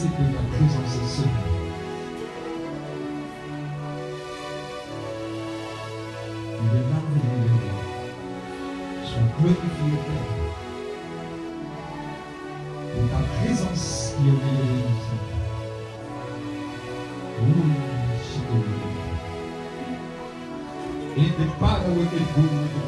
Merci de ta présence seule. Tu es merveilleux. Sois glorifié, Père. Pour ta présence qui est milieu de nous. Para o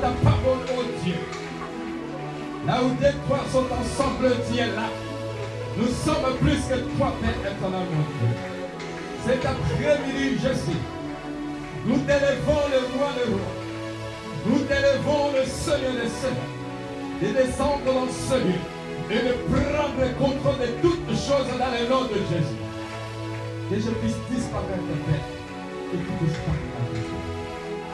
ta parole, oh Dieu, là où deux trois sont ensemble, tu es là. Nous sommes plus que toi, Père éternel, mon Dieu. Cet après-midi, je sais, nous t'élevons le roi le roi. Nous t'élevons le Seigneur des Seigneurs. De descendre dans ce lieu et de prendre le contrôle de toutes choses dans le nom de Jésus. Que je puisse disparaître, Père, et tu parler.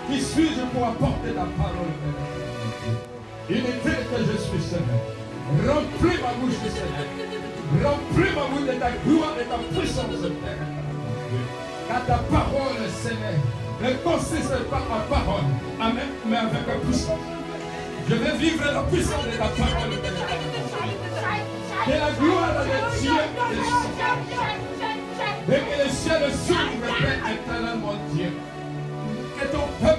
Qui suis-je pour apporter ta parole, Père Inutile que je suis, Seigneur. Remplis ma bouche, Seigneur. Remplis ma bouche de ta gloire et de ta puissance, Père. Car ta parole, Seigneur, ne consiste pas ma parole, Amen, mais avec la puissance. Je vais vivre la puissance de ta parole. Que la gloire de Dieu. Et que le ciel s'ouvre, Père éternel, mon Dieu. Que ton peuple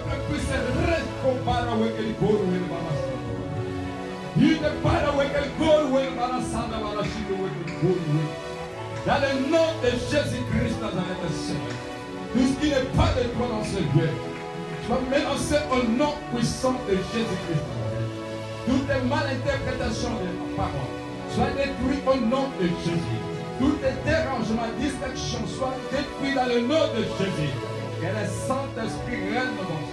balasa. Oui, oui. Dans le nom de Jésus-Christ Nazareth, Seigneur. Tout ce qui n'est pas de toi dans ce lieu, sois menacé au nom puissant de Jésus-Christ. Toutes les malinterprétations de ma parole soient détruites au nom de Jésus. Tous les dérangements, distractions soient détruits dans le nom de Jésus. Que le Saint-Esprit règne dans.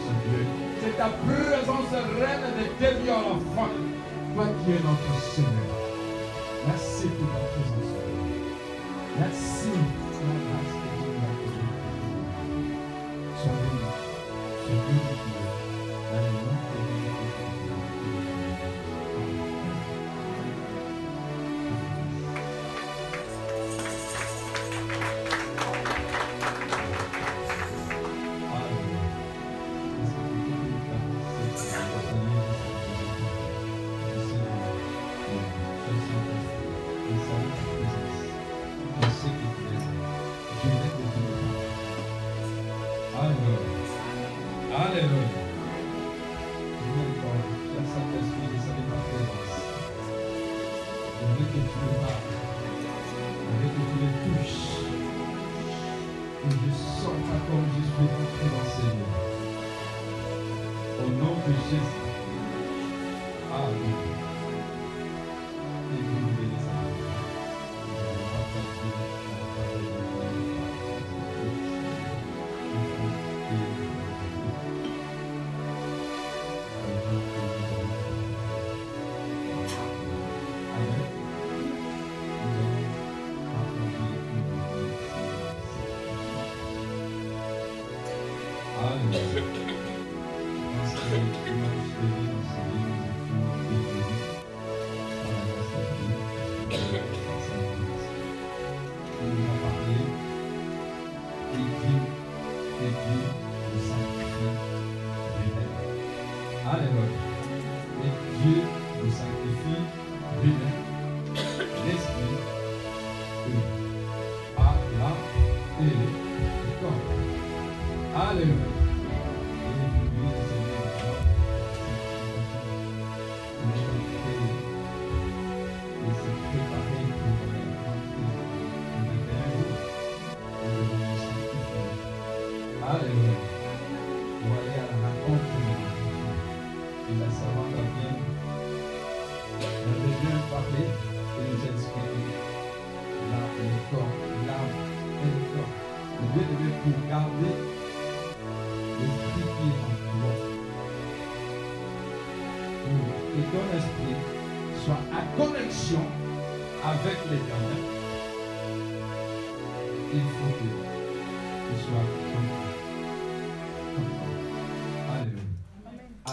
C'est ta présence reine de dévier l'enfant. Toi qui es notre Seigneur. Merci pour ta présence. Merci pour la grâce que tu as donnée.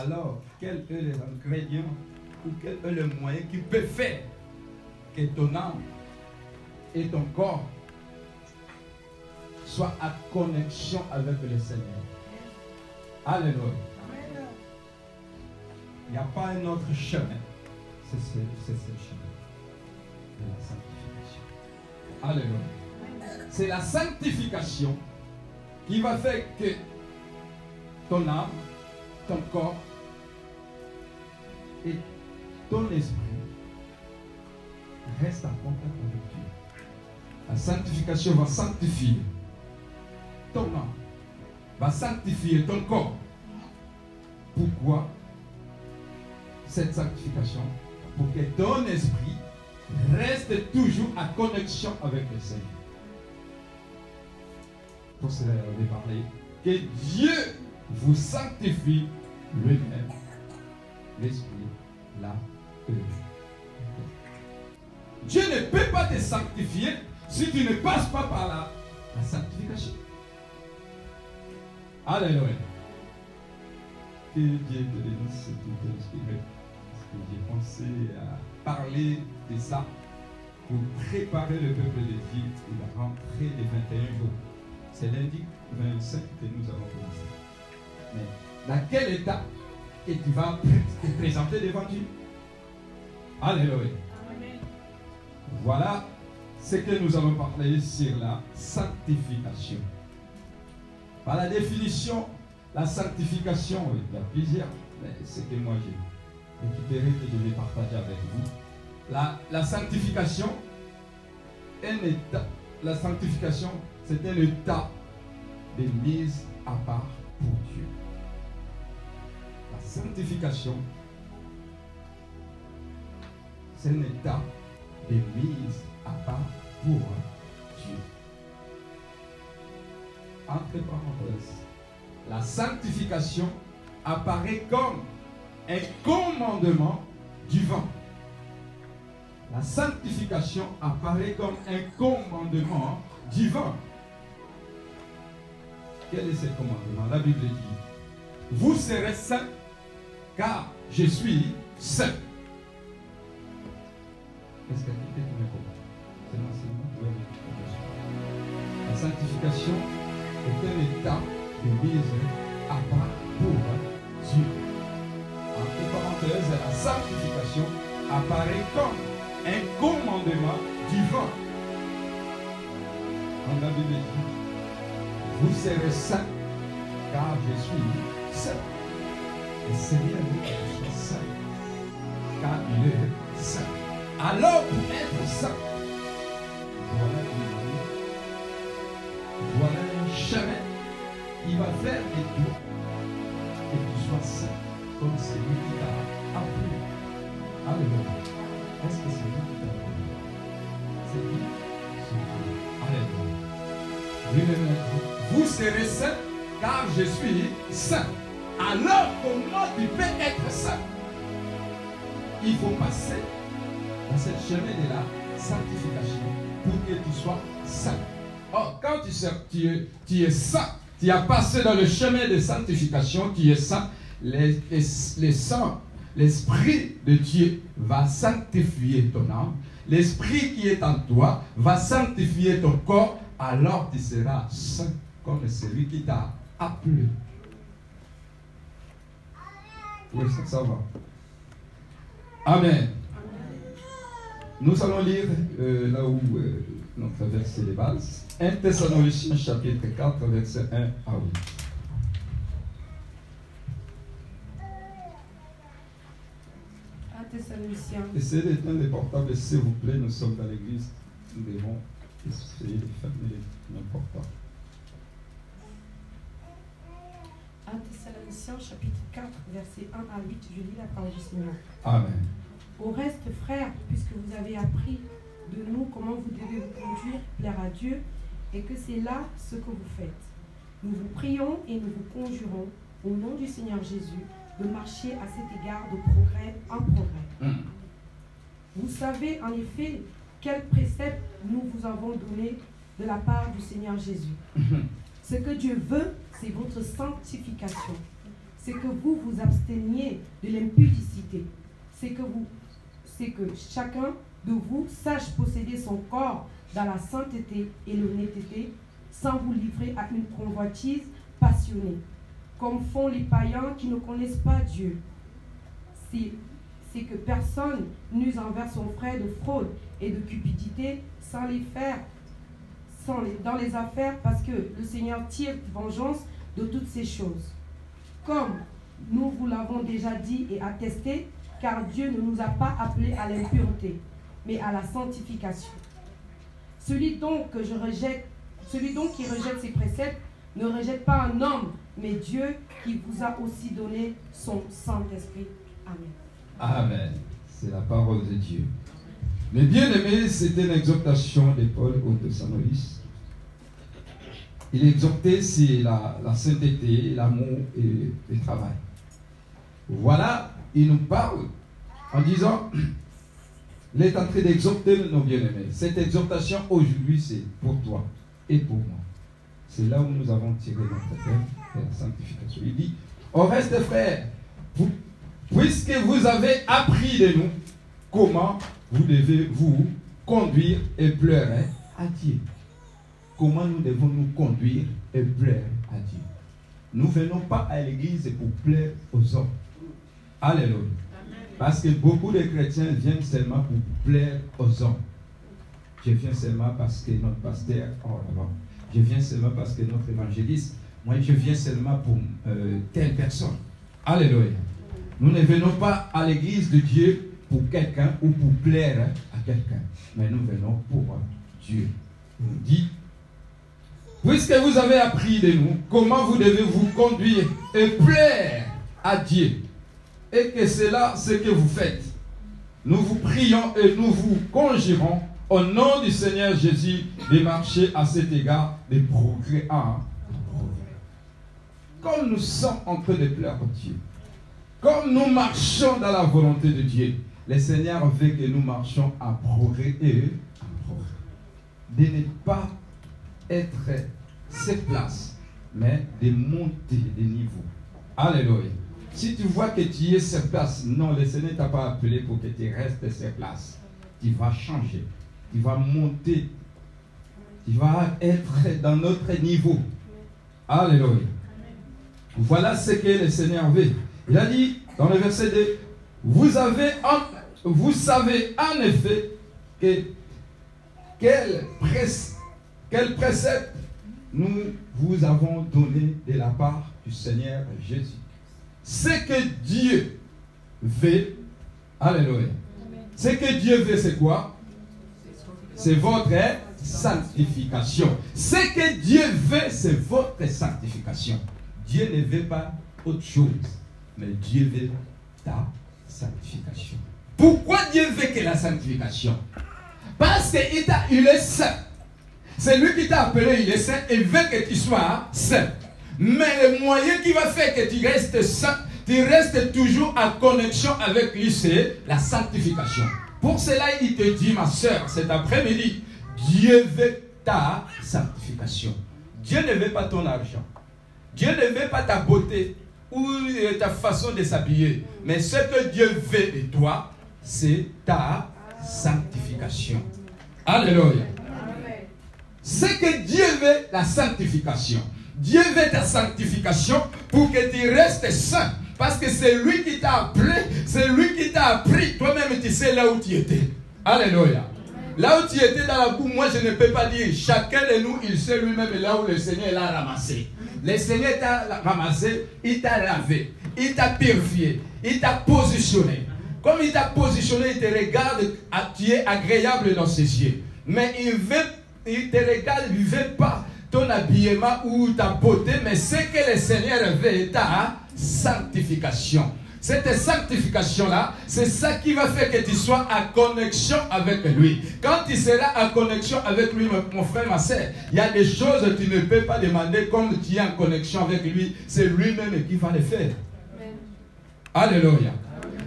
Alors, quels sont les ingrédients ou quel est le moyen qui peut faire que ton âme et ton corps soient en connexion avec le Seigneur? Alléluia. Il n'y a pas un autre chemin. C'est ce, ce chemin de la sanctification. Alléluia. C'est la sanctification qui va faire que ton âme, ton corps et ton esprit restent en contact avec Dieu. La sanctification va sanctifier ton âme, va sanctifier ton corps. Pourquoi cette sanctification? Pour que ton esprit reste toujours en connexion avec le Seigneur. Pour cela, va parler que Dieu vous sanctifie lui-même, l'esprit, le corps. Dieu ne peut pas te sanctifier si tu ne passes pas par la, la sanctification. Alléluia. Que Dieu te bénisse tout inspiré. Parce que j'ai pensé à parler de ça pour préparer le peuple de Dieu et la rentrée des 21 jours. C'est lundi 25 que nous allons commencer. Mais dans quel état et tu vas te présenter devant Dieu Alléluia. Voilà ce que nous allons parler sur la sanctification. Par la définition, la sanctification, il y a plusieurs, mais c'est que moi j'ai récupéré que je vais partager avec vous. La, la sanctification, un état, la sanctification, c'est un état de mise à part pour Dieu. Sanctification, c'est un état de mise à part pour Dieu. Entre parenthèses, la sanctification apparaît comme un commandement divin. La sanctification apparaît comme un commandement divin. Quel est ce commandement? La Bible dit, vous serez saints car je suis saint. Est-ce que tu C'est l'enseignement La sanctification est un état de mise à part pour Dieu. Entre parenthèses, la sanctification apparaît comme un commandement divin. On a Bible dit, vous serez saints, car je suis saint. Le Seigneur veut que je sois saint, car il est saint. Alors, pour être saint, voilà une voilà un chemin qui va faire de toi que tu sois saint, comme celui qui t'a appelé. Alléluia. Est-ce que c'est lui qui t'a appelé? C'est lui? Dieu. Alléluia. Vous serez saints, car je suis saint. Alors, comment tu peux être saint? Il faut passer dans cette chemin de la sanctification pour que tu sois saint. Or, quand tu, es, saint, tu as passé dans le chemin de sanctification, tu es saint, les, les, l'Esprit de Dieu va sanctifier ton âme. L'Esprit qui est en toi va sanctifier ton corps. Alors tu seras saint comme celui qui t'a appelé. Oui, ça, ça va. Amen. Nous allons lire euh, là où euh, notre verset de base. 1 Thessaloniciens chapitre 4, verset 1 à 8. Thessaloniciens. Essayez d'éteindre les portables, s'il vous plaît. Nous sommes dans l'église. Nous devons essayer de fermer l'important. 1 Thessaloniciens chapitre 4, verset 1 à 8, je lis la parole du Seigneur. Amen. Au reste, frères, puisque vous avez appris de nous comment vous devez vous conduire, plaire à Dieu, et que c'est là ce que vous faites. Nous vous prions et nous vous conjurons, au nom du Seigneur Jésus, de marcher à cet égard de progrès en progrès. Mm. Vous savez en effet quels préceptes nous vous avons donnés de la part du Seigneur Jésus. Ce que Dieu veut, c'est votre sanctification. C'est que vous vous absteniez de l'impudicité. C'est que vous, c'est que chacun de vous sache posséder son corps dans la sainteté et l'honnêteté, sans vous livrer à une convoitise passionnée, comme font les païens qui ne connaissent pas Dieu. C'est que personne n'use envers son frère de fraude et de cupidité sans les faire dans les affaires parce que le Seigneur tire vengeance de toutes ces choses. Comme nous vous l'avons déjà dit et attesté, car Dieu ne nous a pas appelés à l'impureté, mais à la sanctification. Celui donc que je rejette, celui donc qui rejette ces préceptes ne rejette pas un homme, mais Dieu qui vous a aussi donné son Saint-Esprit. Amen. Amen. C'est la parole de Dieu. Mais bien aimé, c'était une exhortation de Paul aux Thessaloniciens. Il exhortait sur la, sainteté, l'amour et le travail. Voilà, il nous parle en disant, il est en train d'exhorter nos bien-aimés. Cette exhortation aujourd'hui, c'est pour toi et pour moi. C'est là où nous avons tiré notre de la sanctification. Il dit, au reste frères, puisque vous avez appris de nous comment vous devez vous conduire et pleurer à Dieu. Comment nous devons nous conduire et plaire à Dieu? Nous ne venons pas à l'église pour plaire aux hommes. Alléluia. Parce que beaucoup de chrétiens viennent seulement pour plaire aux hommes. Je viens seulement parce que notre pasteur, oh là-bas. Je viens seulement parce que notre évangéliste, moi je viens seulement pour euh, telle personne. Alléluia. Nous ne venons pas à l'église de Dieu pour quelqu'un ou pour plaire à quelqu'un, mais nous venons pour Dieu. Nous dit, puisque vous avez appris de nous comment vous devez vous conduire et plaire à Dieu, et que c'est là ce que vous faites, nous vous prions et nous vous conjurons au nom du Seigneur Jésus de marcher à cet égard des progrès à Comme nous sommes en train de plaire à Dieu, comme nous marchons dans la volonté de Dieu, le Seigneur veut que nous marchions à progrès et à progrès. De ne pas être ses places, mais de monter de niveau. Alléluia. Si tu vois que tu es sur place, non, le Seigneur ne t'a pas appelé pour que tu restes sur place. Tu vas changer. Tu vas monter. Tu vas être dans notre niveau. Alléluia. Voilà ce que le Seigneur veut. Il a dit dans le verset 2, vous, avez vous savez en effet que quel, quel précepte nous vous avons donné de la part du Seigneur Jésus. Ce que Dieu veut, Alléluia. Ce que Dieu veut, c'est quoi? C'est votre sanctification. Ce que Dieu veut, c'est votre sanctification. Dieu ne veut pas autre chose, mais Dieu veut ta sanctification. Pourquoi Dieu veut que la sanctification? Parce qu'il est saint. C'est lui qui t'a appelé, il est saint, et veut que tu sois saint. Mais le moyen qui va faire que tu restes saint, tu restes toujours en connexion avec lui, c'est la sanctification. Pour cela, il te dit, ma soeur, cet après-midi, Dieu veut ta sanctification. Dieu ne veut pas ton argent. Dieu ne veut pas ta beauté ou ta façon de s'habiller. Mais ce que Dieu veut de toi, c'est ta sanctification. Alléluia. Ce que Dieu veut, la sanctification. Dieu veut ta sanctification pour que tu restes saint. Parce que c'est lui qui t'a appelé, c'est lui qui t'a appris. Toi-même, tu sais là où tu étais. Alléluia. Là où tu étais dans la boue, moi je ne peux pas dire. Chacun de nous, il sait lui-même là où le Seigneur l'a ramassé. Le Seigneur t'a ramassé, il t'a lavé, il t'a purifié, il t'a positionné. Comme il t'a positionné, il te regarde, tu es agréable dans ses yeux. Mais il veut, il te regarde, il ne veut pas ton habillement ou ta beauté, mais ce que le Seigneur veut, ta sanctification. Cette sanctification-là, c'est ça qui va faire que tu sois en connexion avec lui. Quand tu seras en connexion avec lui, mon frère, ma soeur, il y a des choses que tu ne peux pas demander comme tu es en connexion avec lui. C'est lui-même qui va les faire. Alléluia.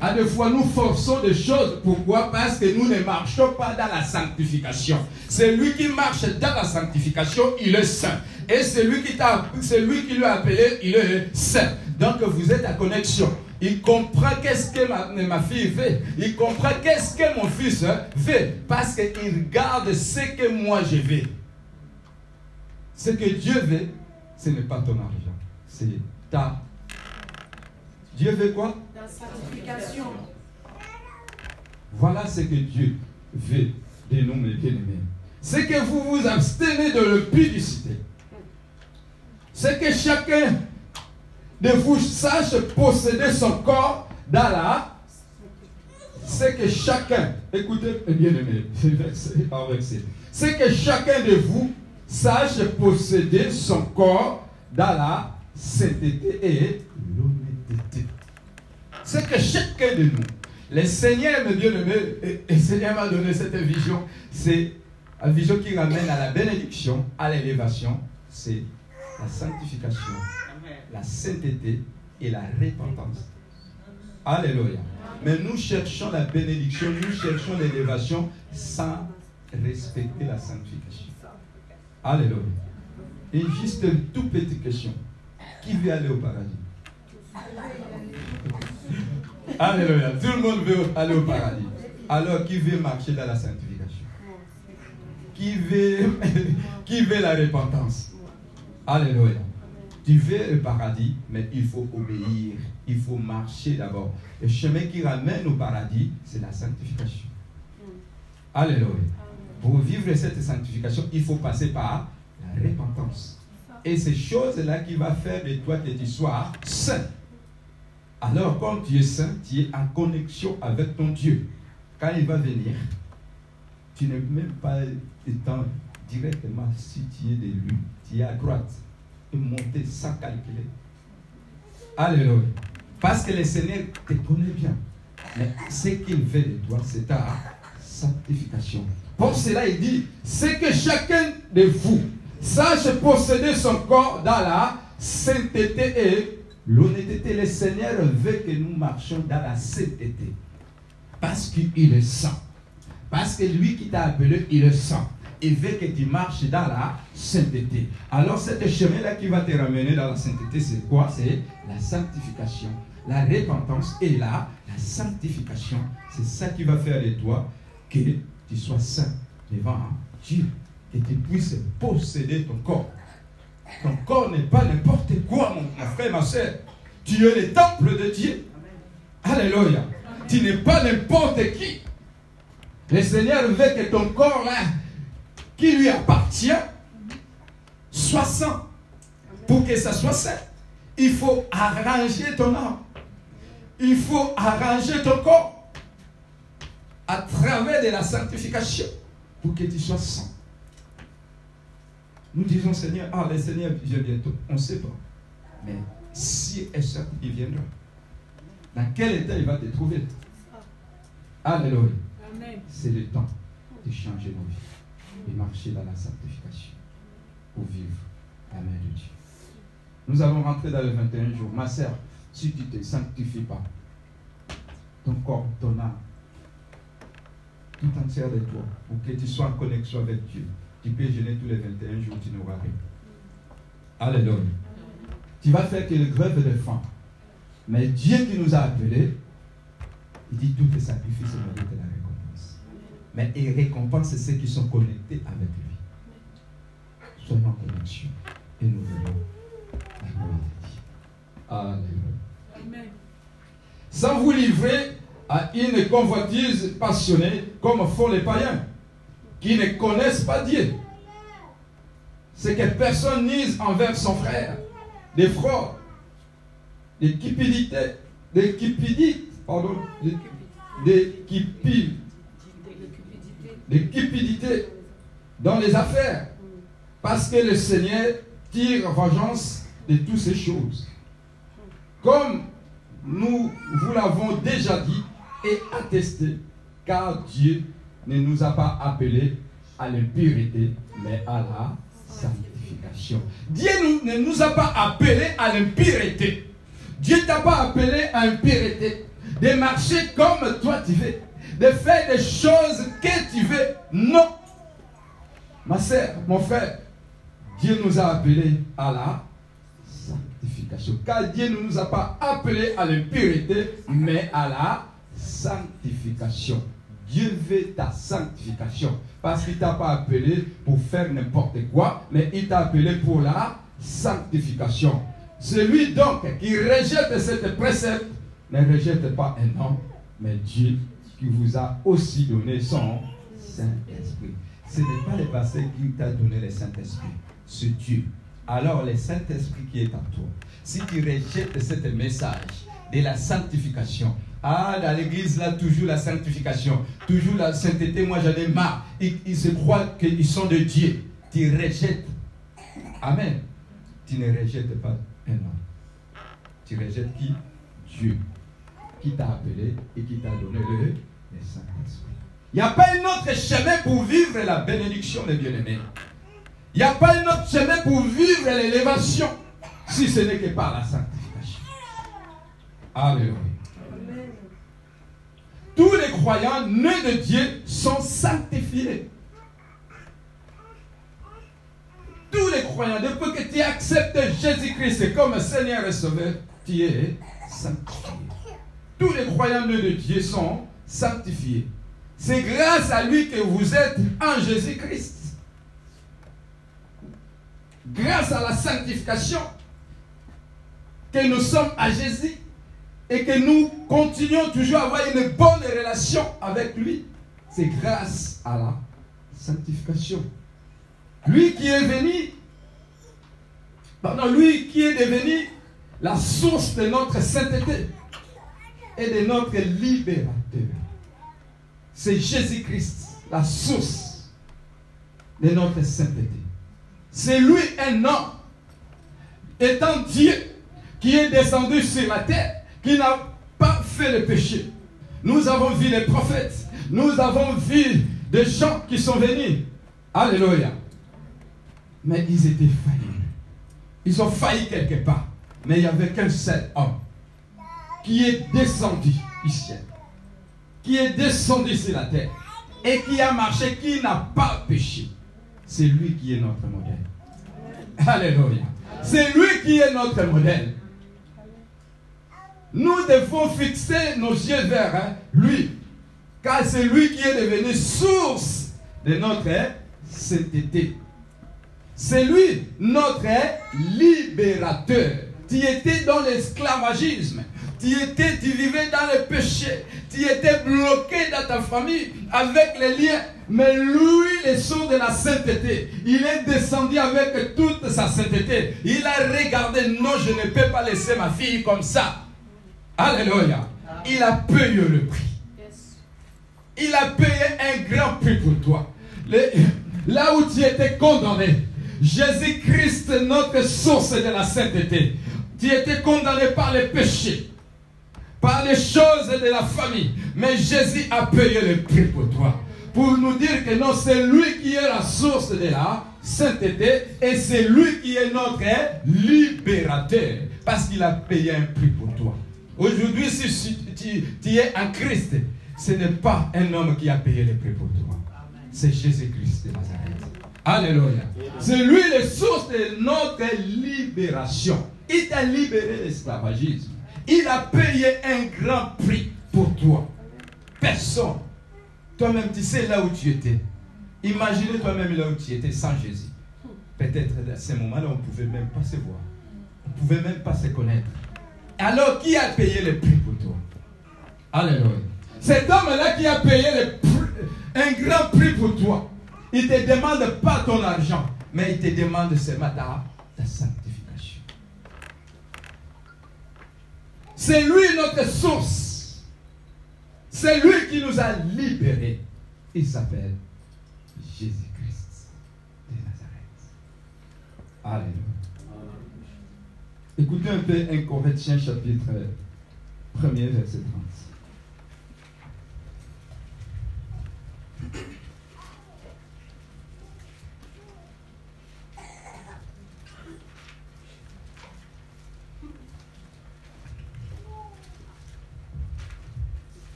À des fois, nous forçons des choses. Pourquoi? Parce que nous ne marchons pas dans la sanctification. C'est lui qui marche dans la sanctification, il est saint. Et c'est lui qui t'a, c'est lui qui l'a appelé, il est saint. Donc vous êtes en connexion. Il comprend qu'est-ce que ma, ma, fille fait. Il comprend qu'est-ce que mon fils fait. Parce qu'il regarde ce que moi je veux. Ce que Dieu veut, ce n'est pas ton argent. C'est ta. Dieu veut quoi? La sanctification. Voilà ce que Dieu veut de nous, mes bien-aimés. C'est que vous vous abstenez de l'opidicité. C'est que chacun de vous sache posséder son corps dans la c'est que chacun, écoutez bien aimé, c'est que chacun de vous sache posséder son corps dans la sainteté et l'honnêteté. C'est que chacun de nous, le Seigneur, me bien aimé, et le Seigneur m'a donné cette vision, c'est une vision qui ramène à la bénédiction, à l'élévation, c'est la sanctification la sainteté et la repentance. Alléluia. Mais nous cherchons la bénédiction, nous cherchons l'élévation sans respecter la sanctification. Alléluia. Et juste une toute petite question. Qui veut aller au paradis? Alléluia. Tout le monde veut aller au paradis. Alors, qui veut marcher dans la sanctification? Qui veut, qui veut la repentance? Alléluia. Tu veux le paradis, mais il faut obéir. Il faut marcher d'abord. Le chemin qui ramène au paradis, c'est la sanctification. Alléluia. Pour vivre cette sanctification, il faut passer par la repentance. Et ces choses-là qui vont faire de toi que tu sois saint. Alors, quand tu es saint, tu es en connexion avec ton Dieu. Quand il va venir, tu n'es même pas étant directement situé de lui, tu es à droite, monter sans calculer. Alléluia. Parce que le Seigneur te connaît bien. Mais ce qu'il veut de toi, c'est ta sanctification. Pour cela, il dit, c'est que chacun de vous sache posséder son corps dans la sainteté et l'honnêteté. Le Seigneur veut que nous marchions dans la sainteté. Parce qu'il est saint. Parce que lui qui t'a appelé, il est saint. Il veut que tu marches dans la sainteté. Alors, ce chemin-là qui va te ramener dans la sainteté, c'est quoi? C'est la sanctification, la repentance et la, la sanctification. C'est ça qui va faire de toi que tu sois saint devant Dieu, que tu puisses posséder ton corps. Ton corps n'est pas n'importe quoi, mon frère, ma soeur. Tu es le temple de Dieu. Alléluia. Tu n'es pas n'importe qui. Le Seigneur veut que ton corps, là, qui lui appartient, soit saint. Pour que ça soit saint, il faut arranger ton âme. Il faut arranger ton corps à travers de la sanctification pour que tu sois saint. Nous disons, Seigneur, ah, le Seigneur vient bientôt. On ne sait pas. Mais si et certain, il viendra. Dans quel état il va te trouver? Alléluia. C'est le temps de changer nos vies et marcher dans la sanctification pour vivre la main de Dieu. Nous allons rentrer dans le 21 jours. Ma sœur, si tu ne te sanctifies pas, ton corps, ton âme, tout entière de toi, pour que tu sois en connexion avec Dieu, tu peux jeûner tous les 21 jours, tu n'auras rien. Alléluia. Tu vas faire que le grève de faim. Mais Dieu qui nous a appelés, il dit tout est sacrifice mérite la. Mais il récompense ceux qui sont connectés avec lui. Soyons en connexion et nous verrons la gloire de Dieu. Alléluia. Sans vous livrer à une convoitise passionnée comme font les païens qui ne connaissent pas Dieu. C'est que personne nise envers son frère des fraudes, des cupidités, des cupidites, pardon, des, cupidités, des cupidités dans les affaires, parce que le Seigneur tire vengeance de toutes ces choses. Comme nous vous l'avons déjà dit et attesté, car Dieu ne nous a pas appelés à l'impureté, mais à la sanctification. Dieu ne nous a pas appelés à l'impureté. Dieu t'a pas appelé à l'impureté. De marcher comme toi tu veux. De faire des choses que tu veux. Non. Ma soeur, mon frère, Dieu nous a appelés à la sanctification. Car Dieu ne nous a pas appelés à l'impureté, mais à la sanctification. Dieu veut ta sanctification. Parce qu'il ne t'a pas appelé pour faire n'importe quoi, mais il t'a appelé pour la sanctification. Celui donc qui rejette cette précepte ne rejette pas un homme, mais Dieu qui vous a aussi donné son Saint-Esprit. Ce n'est pas le passé qui t'a donné le Saint-Esprit, c'est Dieu. Alors le Saint-Esprit qui est en toi, si tu rejettes ce message de la sanctification, ah, dans l'église, là, toujours la sanctification, toujours la sainteté. Moi, j'en ai marre. Ils, se croient qu'ils sont de Dieu. Tu rejettes. Amen. Tu ne rejettes pas un homme. Tu rejettes qui? Dieu. Qui t'a appelé et qui t'a donné le, Saint-Esprit. Il n'y a pas un autre chemin pour vivre la bénédiction des bien-aimés. Il n'y a pas un autre chemin pour vivre l'élévation si ce n'est que par la sanctification. Alléluia tous les croyants nés de Dieu sont sanctifiés. Tous les croyants, depuis que tu acceptes Jésus-Christ comme Seigneur et Sauveur, tu es sanctifié. Tous les croyants nés de Dieu sont sanctifiés. C'est grâce à lui que vous êtes en Jésus-Christ. Grâce à la sanctification que nous sommes à Jésus et que nous continuons toujours à avoir une bonne relation avec lui, c'est grâce à la sanctification. Lui qui est venu, pardon, lui qui est devenu la source de notre sainteté et de notre C'est Jésus-Christ, la source de notre sainteté. C'est lui un homme, étant Dieu, qui est descendu sur la terre, qui n'a pas fait le péché. Nous avons vu les prophètes, nous avons vu des gens qui sont venus. Alléluia. Mais ils étaient faillis. Ils ont failli quelque part. Mais il n'y avait qu'un seul homme qui est descendu du ciel, qui est descendu sur la terre et qui a marché, qui n'a pas péché. C'est lui qui est notre modèle. Alléluia. C'est lui qui est notre modèle. Nous devons fixer nos yeux vers hein, lui. Car c'est lui qui est devenu source de notre sainteté. C'est lui notre libérateur. Tu étais dans l'esclavagisme. Tu étais, tu vivais dans le péché. Tu étais bloqué dans ta famille avec les liens. Mais lui, le son de la sainteté, il est descendu avec toute sa sainteté. Il a regardé, non, je ne peux pas laisser ma fille comme ça. Alléluia. Il a payé le prix. Il a payé un grand prix pour toi. là où tu étais condamné, Jésus-Christ, notre source de la sainteté, tu étais condamné par les péchés, par les choses de la famille. Mais Jésus a payé le prix pour toi. Pour nous dire que non, c'est lui qui est la source de la sainteté et c'est lui qui est notre libérateur. Parce qu'il a payé un prix pour toi. Aujourd'hui, si tu, es en Christ, ce n'est pas un homme qui a payé le prix pour toi. C'est Jésus-Christ de Nazareth. Alléluia. C'est lui le source de notre libération. Il t'a libéré l'esclavagisme. Il a payé un grand prix pour toi. Personne. Toi-même, tu sais là où tu étais. Imagine toi-même là où tu étais sans Jésus. Peut-être à ce moment-là, on ne pouvait même pas se voir. On ne pouvait même pas se connaître. Alors, qui a payé le prix pour toi? Alléluia. Cet homme-là qui a payé un grand prix pour toi, il ne te demande pas ton argent, mais il te demande seulement ta, ta sanctification. C'est lui notre source. C'est lui qui nous a libérés. Il s'appelle Jésus-Christ de Nazareth. Alléluia. Écoutez un peu 1 Corinthiens chapitre 1 verset 30.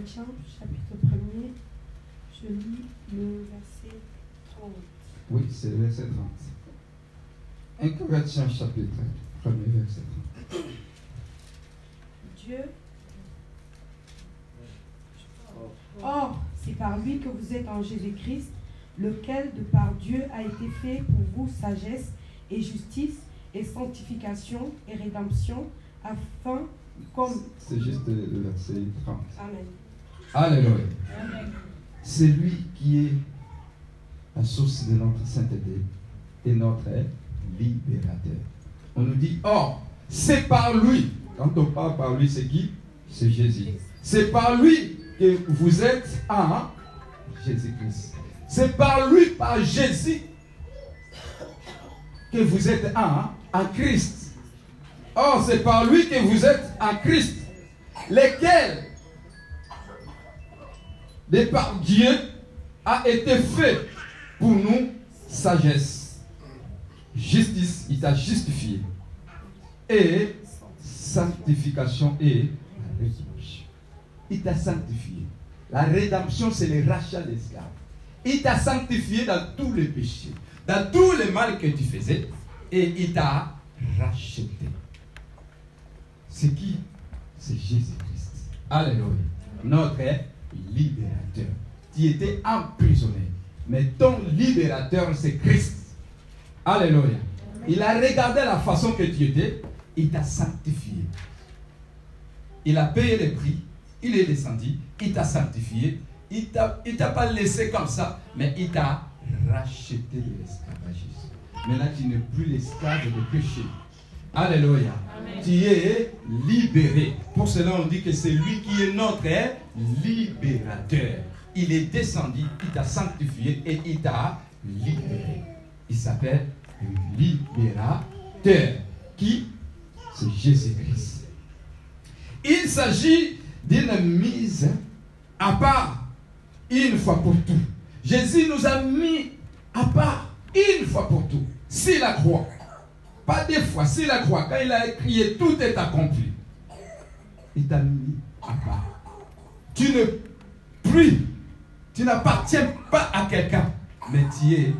Corinthiens, chapitre 1er, je lis le verset 30. Oui, c'est le verset 30. 1 Corinthiens, chapitre 1er, verset 30. Dieu. Or, c'est par lui que vous êtes en Jésus-Christ, lequel, de par Dieu, a été fait pour vous sagesse et justice et sanctification et rédemption, afin c'est juste le verset 30. Amen. Alléluia. C'est lui qui est la source de notre sainteté et notre libérateur. On nous dit, oh, c'est par lui. Quand on parle par lui, c'est qui? C'est Jésus. C'est par lui que vous êtes en Jésus-Christ. C'est par lui, par Jésus, que vous êtes en, en Christ. Or, c'est par lui que vous êtes en Christ, lequel, de par Dieu, a été fait pour nous sagesse, justice, il t'a justifié, et sanctification et rédemption. Il t'a sanctifié. La rédemption, c'est le rachat d'esclaves. Il t'a sanctifié dans tous les péchés, dans tous les mal que tu faisais, et il t'a racheté. C'est qui? C'est Jésus-Christ. Alléluia. Notre libérateur. Tu étais emprisonné. Mais ton libérateur, c'est Christ. Alléluia. Il a regardé la façon que tu étais. Il t'a sanctifié. Il a payé le prix. Il est descendu. Il t'a sanctifié. Il ne t'a pas laissé comme ça. Mais il t'a racheté de l'esclavagisme. Maintenant, tu n'es plus l'esclave de péché Alléluia. Tu es libéré. Pour cela, on dit que c'est lui qui est notre libérateur. Il est descendu, il t'a sanctifié et il t'a libéré. Il s'appelle libérateur. Qui? C'est Jésus-Christ. Il s'agit d'une mise à part une fois pour tout. Jésus nous a mis à part une fois pour tout. C'est la croix. Pas des fois, c'est la croix. Quand il a crié, tout est accompli. Il t'a mis à part. Tu ne plus, tu n'appartiens pas à quelqu'un, mais tu es,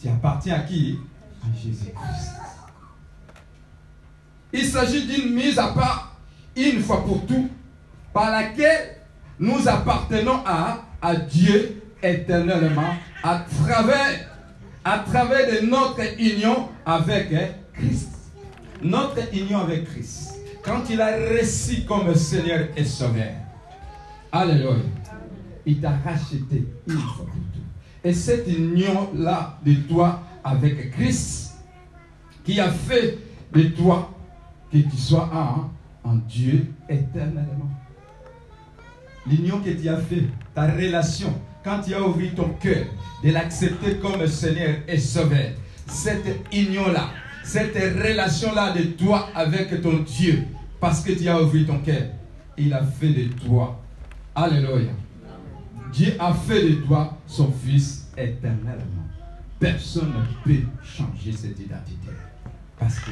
tu appartiens à qui? À Jésus-Christ. Il s'agit d'une mise à part, une fois pour tout, par laquelle nous appartenons à, à Dieu éternellement à travers, à travers de notre union avec hein, Christ. Notre union avec Christ. Quand il a réussi comme Seigneur et Sauveur. Alléluia. Il t'a racheté une fois pour tout. Et cette union-là de toi avec Christ, qui a fait de toi que tu sois un, un Dieu éternellement. L'union que tu as fait, ta relation, quand tu as ouvert ton cœur, de l'accepter comme Seigneur et Sauveur, cette union-là, cette relation-là de toi avec ton Dieu, parce que tu as ouvert ton cœur, il a fait de toi. Alléluia. Dieu a fait de toi son Fils éternellement. Personne ne peut changer cette identité. Parce que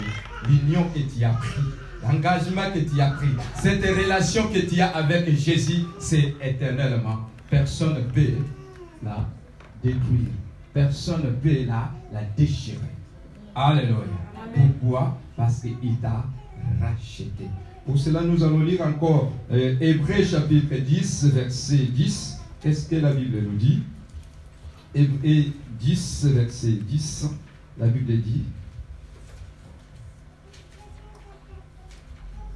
l'union que tu as pris, l'engagement que tu as pris, cette relation que tu as avec Jésus, c'est éternellement. Personne ne peut la détruire. Personne ne peut la, la déchirer. Alléluia. Pourquoi? Parce qu'il t'a racheté. Pour cela, nous allons lire encore euh, Hébreu chapitre 10, verset 10. Qu'est-ce que la Bible nous dit? Hébreu 10, verset 10. La Bible dit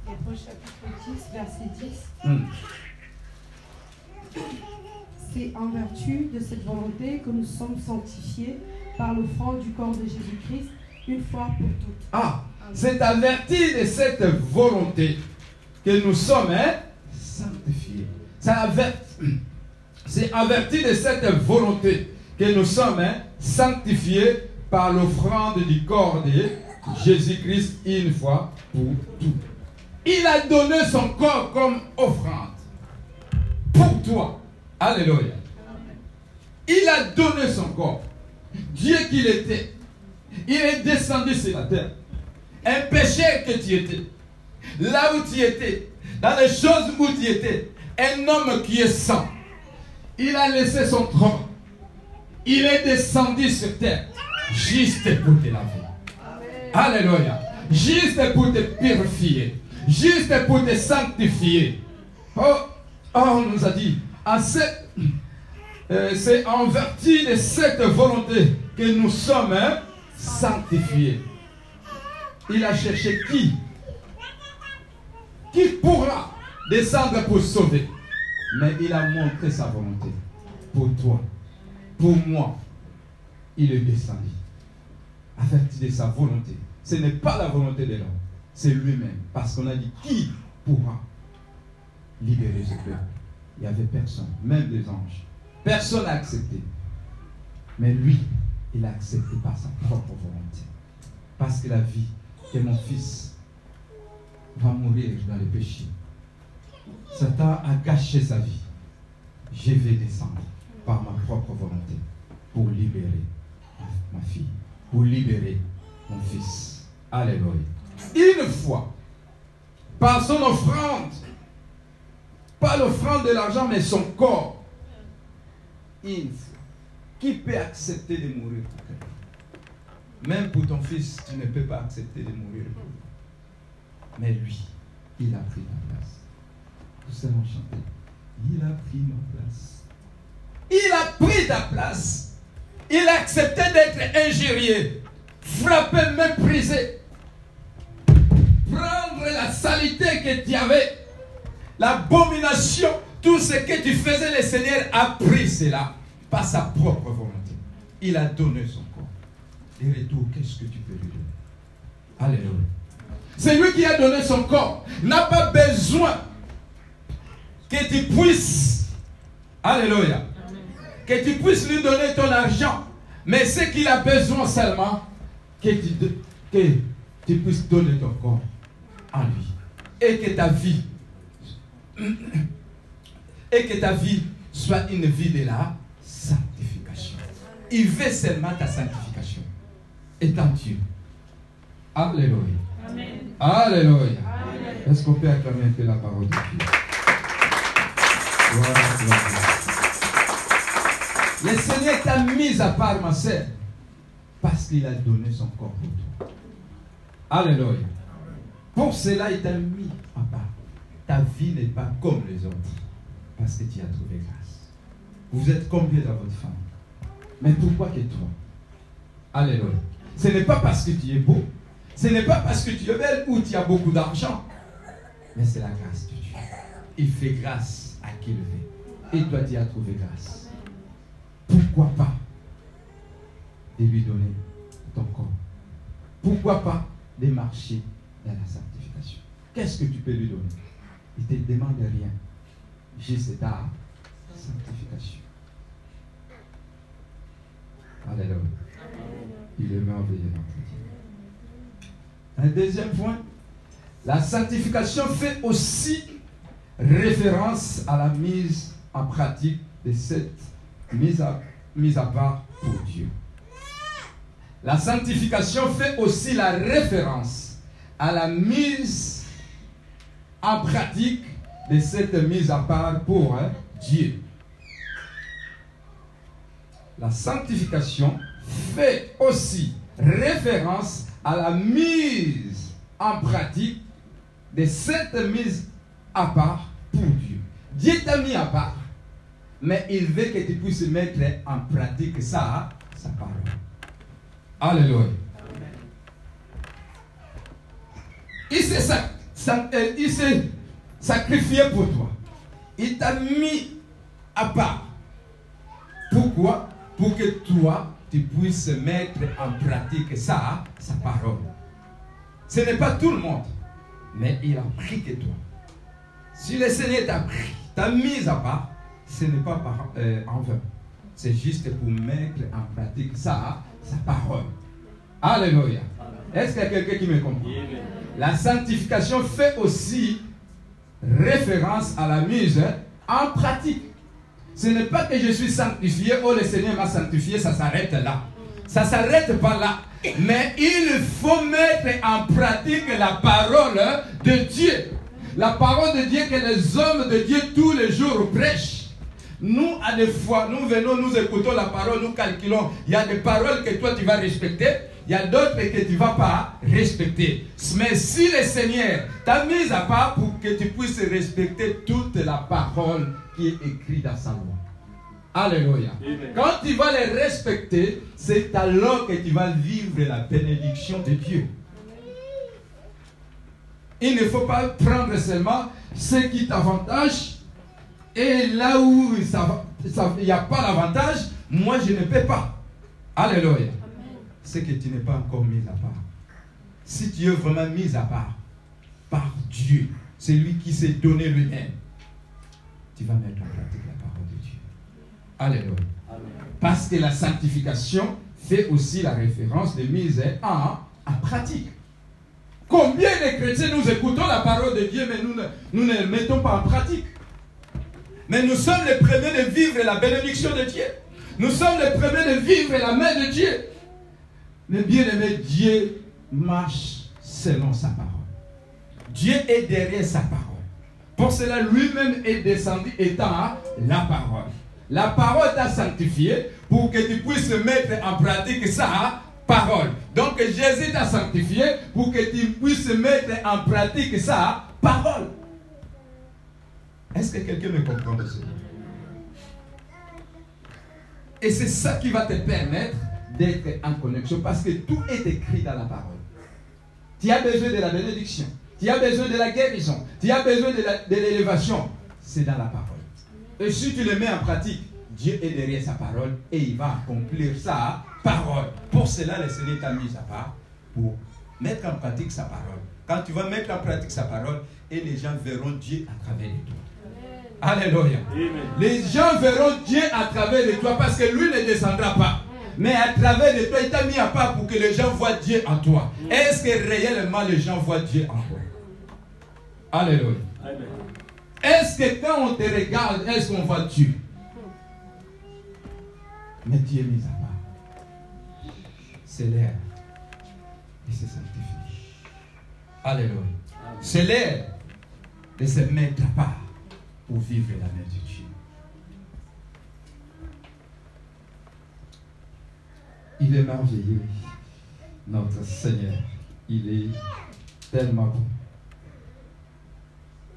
Hébreu chapitre 10, verset 10. hum, C'est en vertu de cette volonté que nous sommes sanctifiés par l'offrande du corps de Jésus-Christ une fois pour toutes. Ah, c'est en vertu de cette volonté que nous sommes hein, sanctifiés. C'est vertu de cette volonté que nous sommes hein, sanctifiés par l'offrande du corps de Jésus-Christ une fois pour toutes. Il a donné son corps comme offrande pour toi. Alléluia. Il a donné son corps. Dieu qu'il était. Il est descendu sur la terre. Un péché que tu étais. Là où tu étais. Dans les choses où tu étais. Un homme qui est saint. Il a laissé son trône. Il est descendu sur terre. Juste pour te laver. Alléluia. Juste pour te purifier. Juste pour te sanctifier. Oh, oh, on nous a dit, à cette- euh, c'est en vertu de cette volonté que nous sommes hein, sanctifiés. Il a cherché qui? Qui pourra descendre pour sauver? Mais il a montré sa volonté. Pour toi, pour moi, il est descendu. À vertu de sa volonté. Ce n'est pas la volonté de l'homme, c'est lui-même. Parce qu'on a dit qui pourra libérer ce peuple? Il n'y avait personne, même des anges. Personne n'a accepté. Mais lui, il a accepté par sa propre volonté. Parce qu'il a vu que mon fils va mourir dans le péché. Satan a gâché sa vie. Je vais descendre par ma propre volonté pour libérer ma fille, pour libérer mon fils. Alléluia. Une fois, par son offrande, pas l'offrande de l'argent, mais son corps, une. Qui peut accepter de mourir pour quelqu'un? Même pour ton fils, tu ne peux pas accepter de mourir pour lui. Mais lui, il a pris ta place. Nous allons chanter. Il a pris ma place. Il a pris ta place. Il a accepté d'être injurié, frappé, méprisé. Prendre la saleté que tu avais, l'abomination, tout ce que tu faisais, le Seigneur a pris cela par sa propre volonté. Il a donné son corps. Et retour, qu'est-ce que tu peux lui donner? Alléluia. C'est lui qui a donné son corps. N'a pas besoin que tu puisses, Alléluia, que tu puisses lui donner ton argent. Mais ce qu'il a besoin seulement, que tu, que tu puisses donner ton corps à lui. Et que ta vie, et que ta vie soit une vie de la sanctification. Il veut seulement ta sanctification. Étant Dieu. Alléluia. Alléluia. Est-ce qu'on peut acclamer un peu la parole de Dieu? Le Seigneur t'a mis à part, ma sœur, parce qu'il a donné son corps pour toi. Alléluia. Pour cela, il t'a mis à part. Ta vie n'est pas comme les autres, parce que tu as trouvé grâce. Vous êtes combien dans votre femme Mais pourquoi que toi? Alléluia. Ce n'est pas parce que tu es beau, ce n'est pas parce que tu es belle ou tu as beaucoup d'argent, mais c'est la grâce de Dieu. Il fait grâce à qui le veut. Et toi, tu as trouvé grâce. Pourquoi pas de lui donner ton corps? Pourquoi pas de marcher dans la sanctification? Qu'est-ce que tu peux lui donner? Il ne te demande rien. Juste ta sanctification. Alléluia. Il est merveilleux notre Dieu. Un deuxième point, la sanctification fait aussi référence à la mise en pratique de cette mise à, mise à part pour Dieu. La sanctification fait aussi la référence à la mise en pratique de cette mise à part pour hein, Dieu. La sanctification fait aussi référence à la mise en pratique de cette mise à part pour Dieu. Dieu t'a mis à part, mais il veut que tu puisses mettre en pratique ça, sa parole. Alléluia. Il s'est sacrifié pour toi. Il t'a mis à part. Pourquoi? Pour que toi, tu puisses mettre en pratique ça, sa parole. Ce n'est pas tout le monde, mais il a pris que toi. Si le Seigneur t'a pris, t'a mis à part, ce n'est pas euh, en vain. C'est juste pour mettre en pratique ça, sa parole. Alléluia. Est-ce qu'il y a quelqu'un qui me comprend? La sanctification fait aussi référence à la mise en pratique. Ce n'est pas que je suis sanctifié, oh le Seigneur m'a sanctifié, ça s'arrête là. Ça ne s'arrête pas là. Mais il faut mettre en pratique la parole de Dieu. La parole de Dieu que les hommes de Dieu tous les jours prêchent. Nous, à des fois, nous venons, nous écoutons la parole, nous calculons. Il y a des paroles que toi tu vas respecter, il y a d'autres que tu ne vas pas respecter. Mais si le Seigneur t'a mis à part pour que tu puisses respecter toute la parole qui est écrite dans sa loi. Alléluia. Quand tu vas les respecter, c'est alors que tu vas vivre la bénédiction de Dieu. Il ne faut pas prendre seulement ce qui t'avantage et là où il n'y a pas l'avantage, moi je ne peux pas. Alléluia. C'est que tu n'es pas encore mis à part. Si tu es vraiment mis à part par Dieu, c'est lui qui s'est donné lui-même, tu vas mettre en pratique la parole de Dieu. Alléluia. Parce que la sanctification fait aussi la référence de mise en, en pratique. Combien de chrétiens nous écoutons la parole de Dieu, mais nous ne, nous ne mettons pas en pratique? Mais nous sommes les premiers de vivre la bénédiction de Dieu. Nous sommes les premiers de vivre la main de Dieu. Mais bien aimé, Dieu marche selon sa parole. Dieu est derrière sa parole. Pour cela, lui-même est descendu étant la parole. La parole t'a sanctifié pour que tu puisses mettre en pratique sa parole. Donc Jésus t'a sanctifié pour que tu puisses mettre en pratique sa parole. Est-ce que quelqu'un me comprend Et c'est ça qui va te permettre d'être en connexion parce que tout est écrit dans la parole. Tu as besoin de la bénédiction, tu as besoin de la guérison, tu as besoin de l'élévation. C'est dans la parole. Et si tu le mets en pratique, Dieu est derrière sa parole et il va accomplir sa parole. Pour cela, le Seigneur t'a mis à part pour mettre en pratique sa parole. Quand tu vas mettre en pratique sa parole, et les gens verront Dieu à travers de toi. Alléluia. Les gens verront Dieu à travers de toi parce que lui ne descendra pas. Mais à travers de toi, il t'a mis à part pour que les gens voient Dieu en toi. Est-ce que réellement les gens voient Dieu en toi? Alléluia. Est-ce que quand on te regarde, est-ce qu'on voit Dieu? Mais Dieu est mis à part. C'est l'air. Et c'est sanctifie. Alléluia. C'est l'air de se mettre à part pour vivre la main Il est merveilleux, notre Seigneur. Il est tellement bon.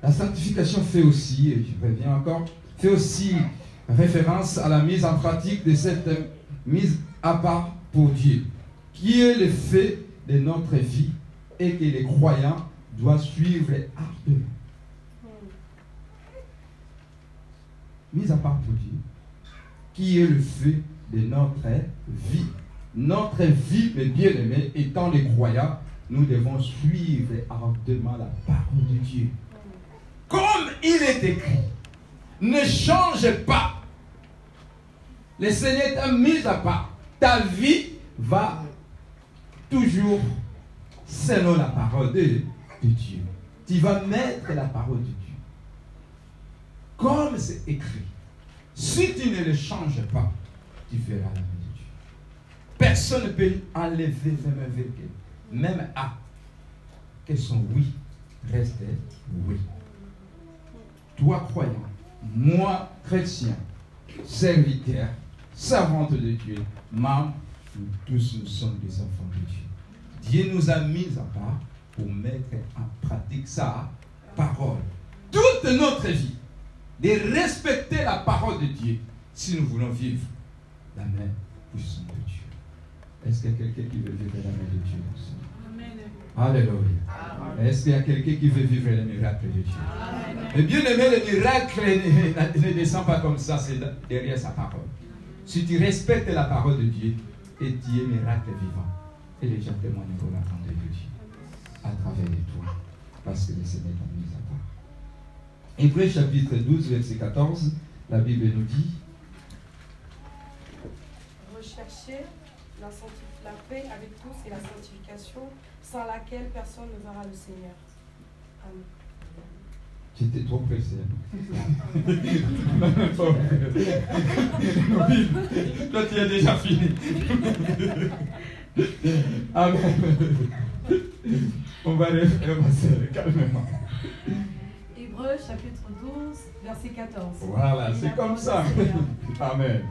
La sanctification fait aussi, et je reviens encore, fait aussi référence à la mise en pratique de cette mise à part pour Dieu, qui est le fait de notre vie et que les croyants doivent suivre ardemment. Mise à part pour Dieu, qui est le fait de notre vie. Notre vie, mes bien-aimés, étant les croyants, nous devons suivre ardemment la parole de Dieu. Comme il est écrit, ne change pas. Le Seigneur t'a mis à part. Ta vie va toujours selon la parole de, Dieu. Tu vas mettre la parole de Dieu. Comme c'est écrit. Si tu ne le changes pas, tu feras la. Personne ne peut enlever même, même à que son oui reste oui toi croyant, moi chrétien, serviteur, servante de Dieu, membre, nous tous nous sommes des enfants de Dieu. Dieu nous a mis à part pour mettre en pratique sa parole. Toute notre vie, de respecter la parole de Dieu si nous voulons vivre la main puissante de Dieu. Est-ce qu'il y a quelqu'un qui veut vivre la main de Dieu Alléluia. Est-ce qu'il y a quelqu'un qui veut vivre le miracle de Dieu? Mais bien aimé, le miracle ne, descend pas comme ça, c'est derrière sa parole. Si tu respectes la parole de Dieu, et tu es miracle vivant, et les gens témoigneront la grandeur de Dieu à travers de toi, parce que le Seigneur t'a mis à part. Hébreu chapitre 12, verset 14, la Bible nous dit Recherchez la, la paix avec tous et la sanctification sans laquelle personne ne verra le Seigneur. Amen. J'étais trop pressé. Toi, tu as déjà fini. Amen. On va refaire, calmement. Hébreu chapitre 12, verset 14. Voilà, c'est comme ça. Amen.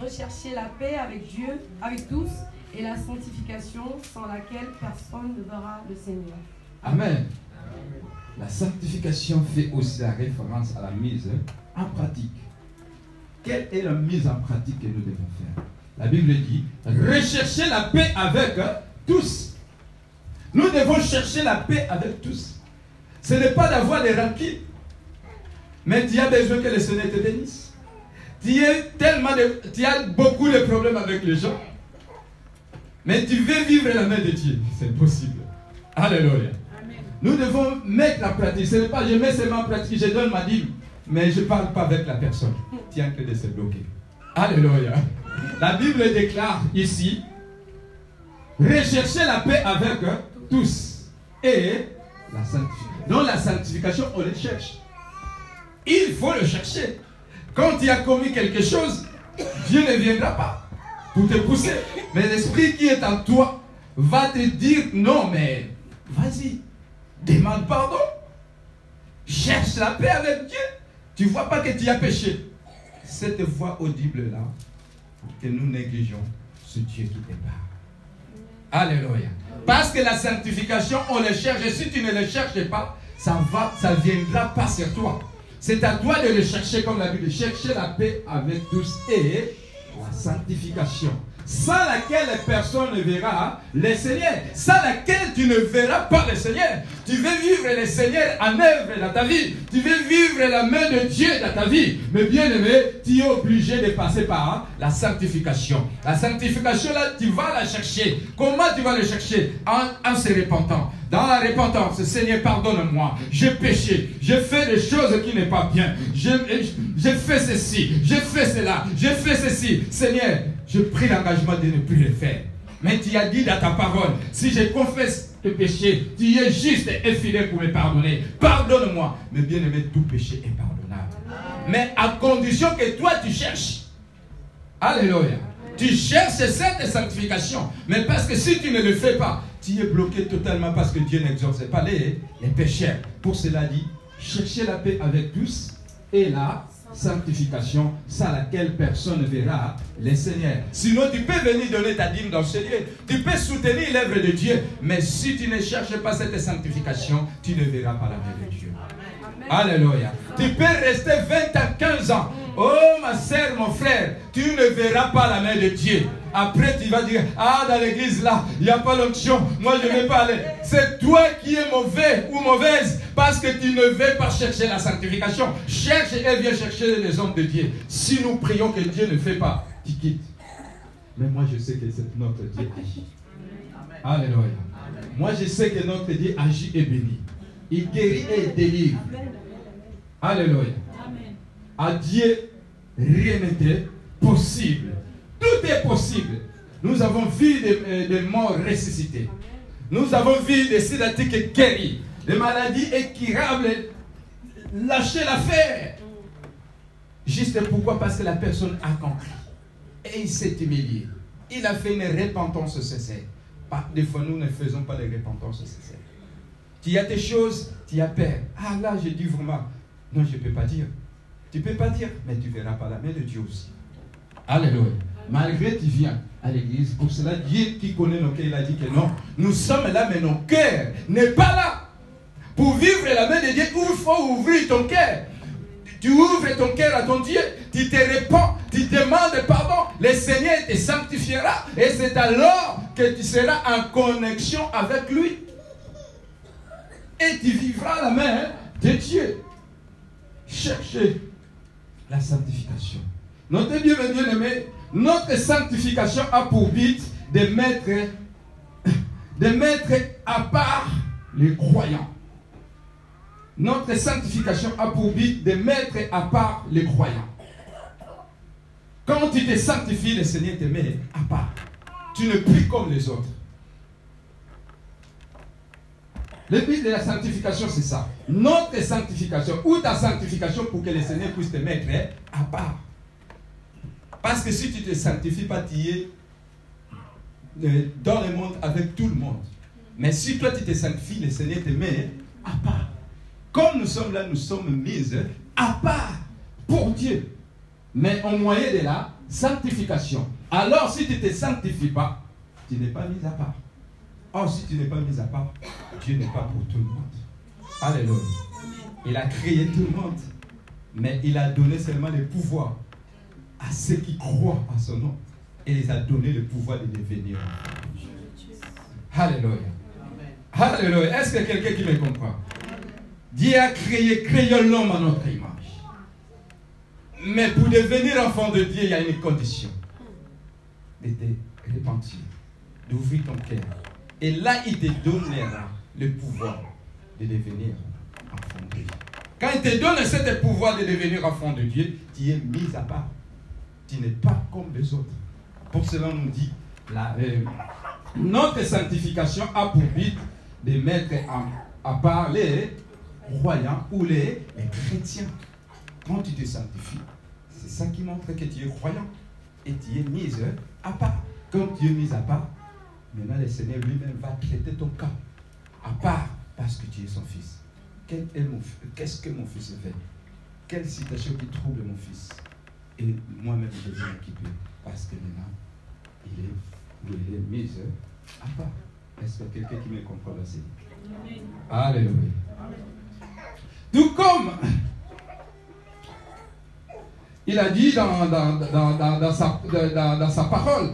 Recherchez la paix avec Dieu, avec tous, et la sanctification sans laquelle personne ne verra le Seigneur. Amen. La sanctification fait aussi la référence à la mise en pratique. Quelle est la mise en pratique que nous devons faire? La Bible dit, recherchez la paix avec tous. Nous devons chercher la paix avec tous. Ce n'est pas d'avoir des rancunes, mais tu as besoin que le Seigneur te bénisse. Tu, as tellement de, tu as beaucoup de problèmes avec les gens. Mais tu veux vivre la main de Dieu. C'est possible. Alléluia. Nous devons mettre la pratique. Ce n'est pas je mets seulement en pratique, je donne ma dîme, mais je ne parle pas avec la personne. Tiens que de se bloquer. Alléluia. La Bible déclare ici recherchez la paix avec tous et la sanctification. Donc la sanctification, on le cherche. Il faut le chercher. Quand tu as commis quelque chose, Dieu ne viendra pas pour te pousser. Mais l'esprit qui est en toi va te dire non, mais vas-y, demande pardon. Cherche la paix avec Dieu. Tu ne vois pas que tu as péché. Cette voix audible-là, que nous négligeons, ce Dieu qui te parle. Alléluia. Parce que la sanctification, on le cherche. Et si tu ne le cherches pas, ça va, ça viendra pas sur toi. C'est à toi de le chercher comme la Bible. Chercher la paix avec tous et la sanctification. Sans laquelle personne ne verra le Seigneur, sans laquelle tu ne verras pas le Seigneur. Tu veux vivre le Seigneur en œuvre dans ta vie. Tu veux vivre la main de Dieu dans ta vie. Mais bien aimé, tu es obligé de passer par la sanctification. La sanctification, là, tu vas la chercher. Comment tu vas la chercher? En, en se repentant. Dans la repentance, Seigneur, pardonne-moi. J'ai péché. J'ai fait des choses qui n'est pas bien. J'ai fait ceci. J'ai fait cela. J'ai fait ceci. Seigneur, j'ai pris l'engagement de ne plus le faire. Mais tu as dit dans ta parole, si je confesse tes péchés, tu es juste et fidèle pour me pardonner. Pardonne-moi. Mais bien aimé, tout péché est pardonnable. Mais à condition que toi tu cherches. Alléluia. Tu cherches cette sanctification. Mais parce que si tu ne le fais pas, tu es bloqué totalement parce que Dieu n'exorce pas les, les pécheurs. Pour cela dit, cherchez la paix avec tous et la sanctification sans laquelle personne ne verra les seigneurs. Sinon, tu peux venir donner ta dîme dans ce lieu. Tu peux soutenir l'œuvre de Dieu. Mais si tu ne cherches pas cette sanctification, tu ne verras pas la main de Dieu. Alléluia. Tu peux rester 20 à 15 ans. Oh ma soeur, mon frère, tu ne verras pas la main de Dieu. Après, tu vas dire, ah, dans l'église là, il n'y a pas l'onction. Moi, je ne vais pas aller. C'est toi qui es mauvais ou mauvaise parce que tu ne veux pas chercher la sanctification. Cherche et viens chercher les hommes de Dieu. Si nous prions que Dieu ne fait pas, tu quittes. Mais moi, je sais que c'est notre Dieu agit. Alléluia. Moi, je sais que notre Dieu agit et bénit. Il guérit et délivre. Alléluia. À Dieu, rien n'était possible. Tout est possible. Nous avons vu des, euh, morts ressuscités. Nous avons vu des sédatiques guéris. Des maladies incurables lâcher l'affaire. Juste pourquoi? Parce que la personne a compris. Et il s'est humilié. Il a fait une repentance sincère. Des fois, nous ne faisons pas de repentance sincère. Tu y a des choses, tu as peur. Ah là, je dis vraiment, non, je ne peux pas dire. Tu ne peux pas dire, mais tu verras par la main de Dieu aussi. Alléluia. Malgré tu viens à l'église, pour cela, Dieu qui connaît nos cœurs, il a dit que non, nous sommes là, mais nos cœurs n'est pas là. Pour vivre la main de Dieu, il faut ouvrir ton cœur. Tu ouvres ton cœur à ton Dieu, tu te réponds, tu demandes pardon, le Seigneur te sanctifiera et c'est alors que tu seras en connexion avec lui. Et tu vivras la main de Dieu. Cherchez la sanctification. Notez bien, mes bien-aimés, notre sanctification a pour but de mettre, à part les croyants. Notre sanctification a pour but de mettre à part les croyants. Quand tu te sanctifies, le Seigneur te met à part. Tu ne plus comme les autres. Le but de la sanctification, c'est ça. Notre sanctification, ou ta sanctification pour que le Seigneur puisse te mettre à part. Parce que si tu ne te sanctifies pas, tu es euh, dans le monde avec tout le monde. Mais si toi tu te sanctifies, le Seigneur te met à part. Comme nous sommes là, nous sommes mis à part pour Dieu. Mais au moyen de la sanctification. Alors si tu ne te sanctifies pas, tu n'es pas mis à part. Or, si tu n'es pas mis à part, Dieu n'est pas pour tout le monde. Alléluia. Il a créé tout le monde. Mais il a donné seulement le pouvoir à ceux qui croient à son nom. Et il a donné le pouvoir de devenir Alléluia. Alléluia. Est-ce qu'il y a quelqu'un qui me comprend? Dieu a créé, créé l'homme à notre image. Mais pour devenir enfant de Dieu, il y a une condition. De te repentir, d'ouvrir ton cœur. Et là, il te donnera le pouvoir de devenir enfant de Dieu. Quand il te donne ce pouvoir de devenir enfant de Dieu, tu es mis à part. Tu n'es pas comme les autres. Pour cela, on nous dit, la, euh, notre sanctification a pour but de mettre à, part les croyants ou les, chrétiens. Quand tu te sanctifies, c'est ça qui montre que tu es croyant et tu es mis à part. Quand tu es mis à part, maintenant le Seigneur lui-même va traiter ton cas à part parce que tu es son fils. Qu'est-ce que mon fils fait? Quelle situation qui trouble mon fils? Et moi-même, je viens équiper parce que maintenant, il est, mis à part. Est-ce que quelqu'un qui me comprend là Alléluia. Tout comme il a dit dans, sa, parole,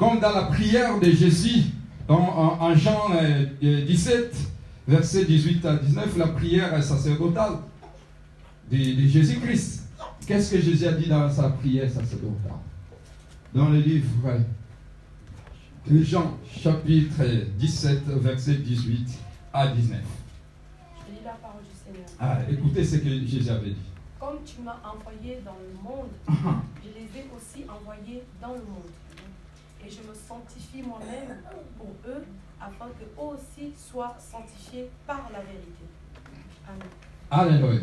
comme dans la prière de Jésus, en, en Jean euh, 17, verset 18 à 19, la prière sacerdotale de, de Jésus-Christ. Qu'est-ce que Jésus a dit dans sa prière sacerdotale? Dans le livre de Jean, chapitre 17, verset 18 à 19. Je lis la parole du Seigneur. Ah, écoutez ce que Jésus avait dit. Comme tu m'as envoyé dans le monde, je les ai aussi envoyés dans le monde. Et je me sanctifie moi-même pour eux, afin que eux aussi soient sanctifiés par la vérité. Amen. Alléluia.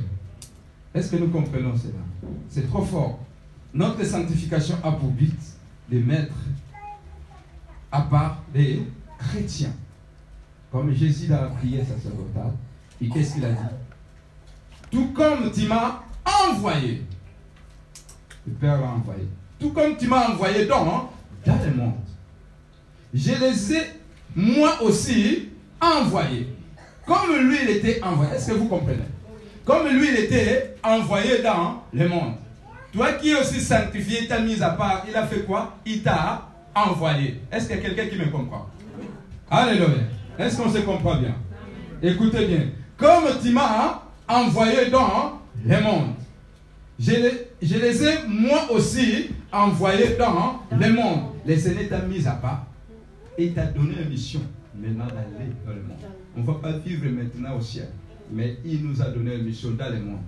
Est-ce que nous comprenons cela? C'est trop fort. Notre sanctification a pour but de mettre à part les chrétiens. Comme Jésus dans la prière sacerdotale. Et qu'est-ce qu'il a dit? Tout comme tu m'as envoyé. Le Père l'a envoyé. Tout comme tu m'as envoyé dans, le monde. Je les ai moi aussi envoyés. Comme lui, il était envoyé. Est-ce que vous comprenez? Comme lui, il était envoyé dans le monde. Toi qui aussi sanctifié, t'as mis à part, il a fait quoi? Il t'a envoyé. Est-ce qu'il y a quelqu'un qui me comprend? Alléluia. Est-ce qu'on se comprend bien? Écoutez bien. Comme tu m'as envoyé dans le monde, je les ai moi aussi envoyés dans le monde. Le Seigneur t'a mis à part et t'a donné une mission maintenant d'aller dans le monde. On ne va pas vivre maintenant au ciel, mais il nous a donné une mission dans le monde.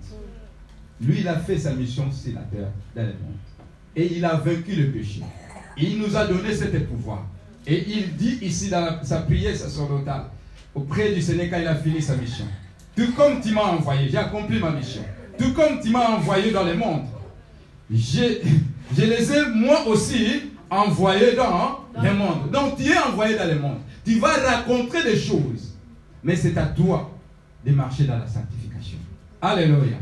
Lui, il a fait sa mission sur la terre, dans le monde. Et il a vaincu le péché. Il nous a donné ce pouvoir. Et il dit ici dans sa prière sacerdotale, auprès du Seigneur quand il a fini sa mission. Tout comme tu m'as envoyé, j'ai accompli ma mission. Tout comme tu m'as envoyé dans le monde, j'ai- je les ai moi aussi envoyés dans le monde. Donc tu es envoyé dans le monde. Tu vas rencontrer des choses. Mais c'est à toi de marcher dans la sanctification. Alléluia.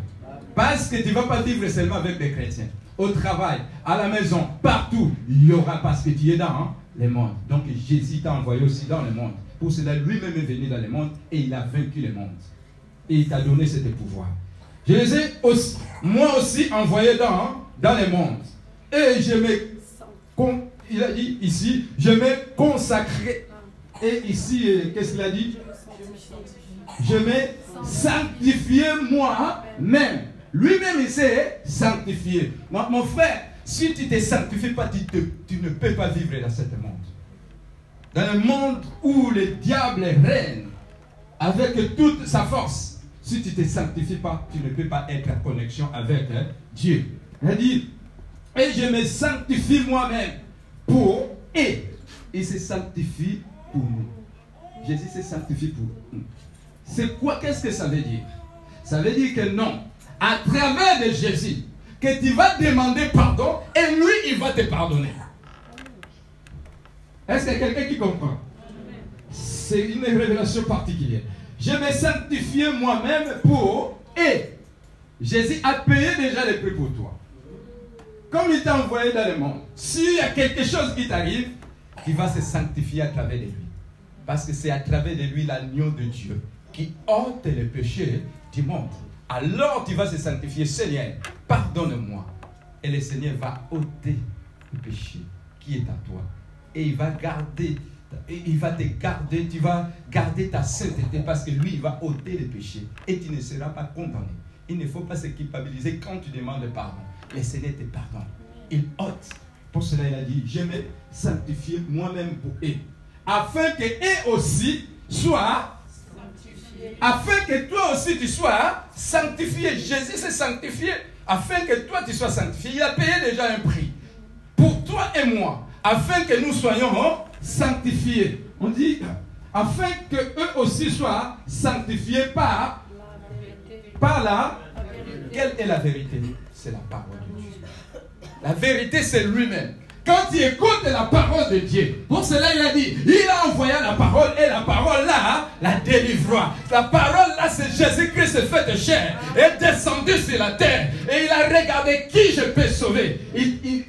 Parce que tu ne vas pas vivre seulement avec des chrétiens. Au travail, à la maison, partout, il y aura parce que tu es dans hein, le monde. Donc Jésus t'a envoyé aussi dans le monde. Pour cela, lui-même est venu dans le monde et il a vaincu le monde. Et il t'a donné ce pouvoir. Je les ai aussi, moi aussi envoyés dans, dans le monde. Et je me, il a dit ici, je me consacré. Et ici, euh, qu'est-ce qu'il a dit? Je me sanctifié moi-même. Lui-même, il s'est sanctifié. Mon, mon frère, si tu ne te sanctifies pas, tu, ne peux pas vivre dans ce monde. Dans le monde où le diable règne avec toute sa force, si tu ne te sanctifies pas, tu ne peux pas être en connexion avec hein, Dieu. Il dit, et je me sanctifie moi-même pour et il se sanctifie pour nous. Jésus se sanctifie pour nous. C'est quoi Qu'est-ce que ça veut dire? Ça veut dire que non, à travers de Jésus, que tu vas demander pardon et lui, il va te pardonner. Est-ce qu'il y a quelqu'un qui comprend? C'est une révélation particulière. Je me sanctifié moi-même pour et Jésus a payé déjà les prix pour toi. Comme il t'a envoyé dans le monde, s'il y a quelque chose qui t'arrive, tu vas se sanctifier à travers de lui. Parce que c'est à travers de lui l'agneau de Dieu qui ôte les péchés du monde. Alors tu vas se sanctifier, Seigneur, pardonne-moi. Et le Seigneur va ôter le péché qui est à toi. Et il va garder, et il va te garder, tu vas garder ta sainteté parce que lui, il va ôter les péchés. Et tu ne seras pas condamné. Il ne faut pas se culpabiliser quand tu demandes pardon. Le Seigneur te pardonne. Il ôte. Pour cela, il a dit, je me sanctifie moi-même pour eux. Afin que eux aussi soient afin que toi aussi tu sois sanctifié. Jésus s'est sanctifié afin que toi tu sois sanctifié. Il a payé déjà un prix pour toi et moi, afin que nous soyons sanctifiés. On dit afin que eux aussi soient sanctifiés par par la quelle est la vérité? C'est la parole de Dieu. La vérité c'est lui-même. Quand tu écoutes la parole de Dieu, pour cela il a dit, il a envoyé la parole et la parole là, la délivrera. La parole là, c'est Jésus-Christ fait de chair, est descendu sur la terre et il a regardé qui je peux sauver. Il, il-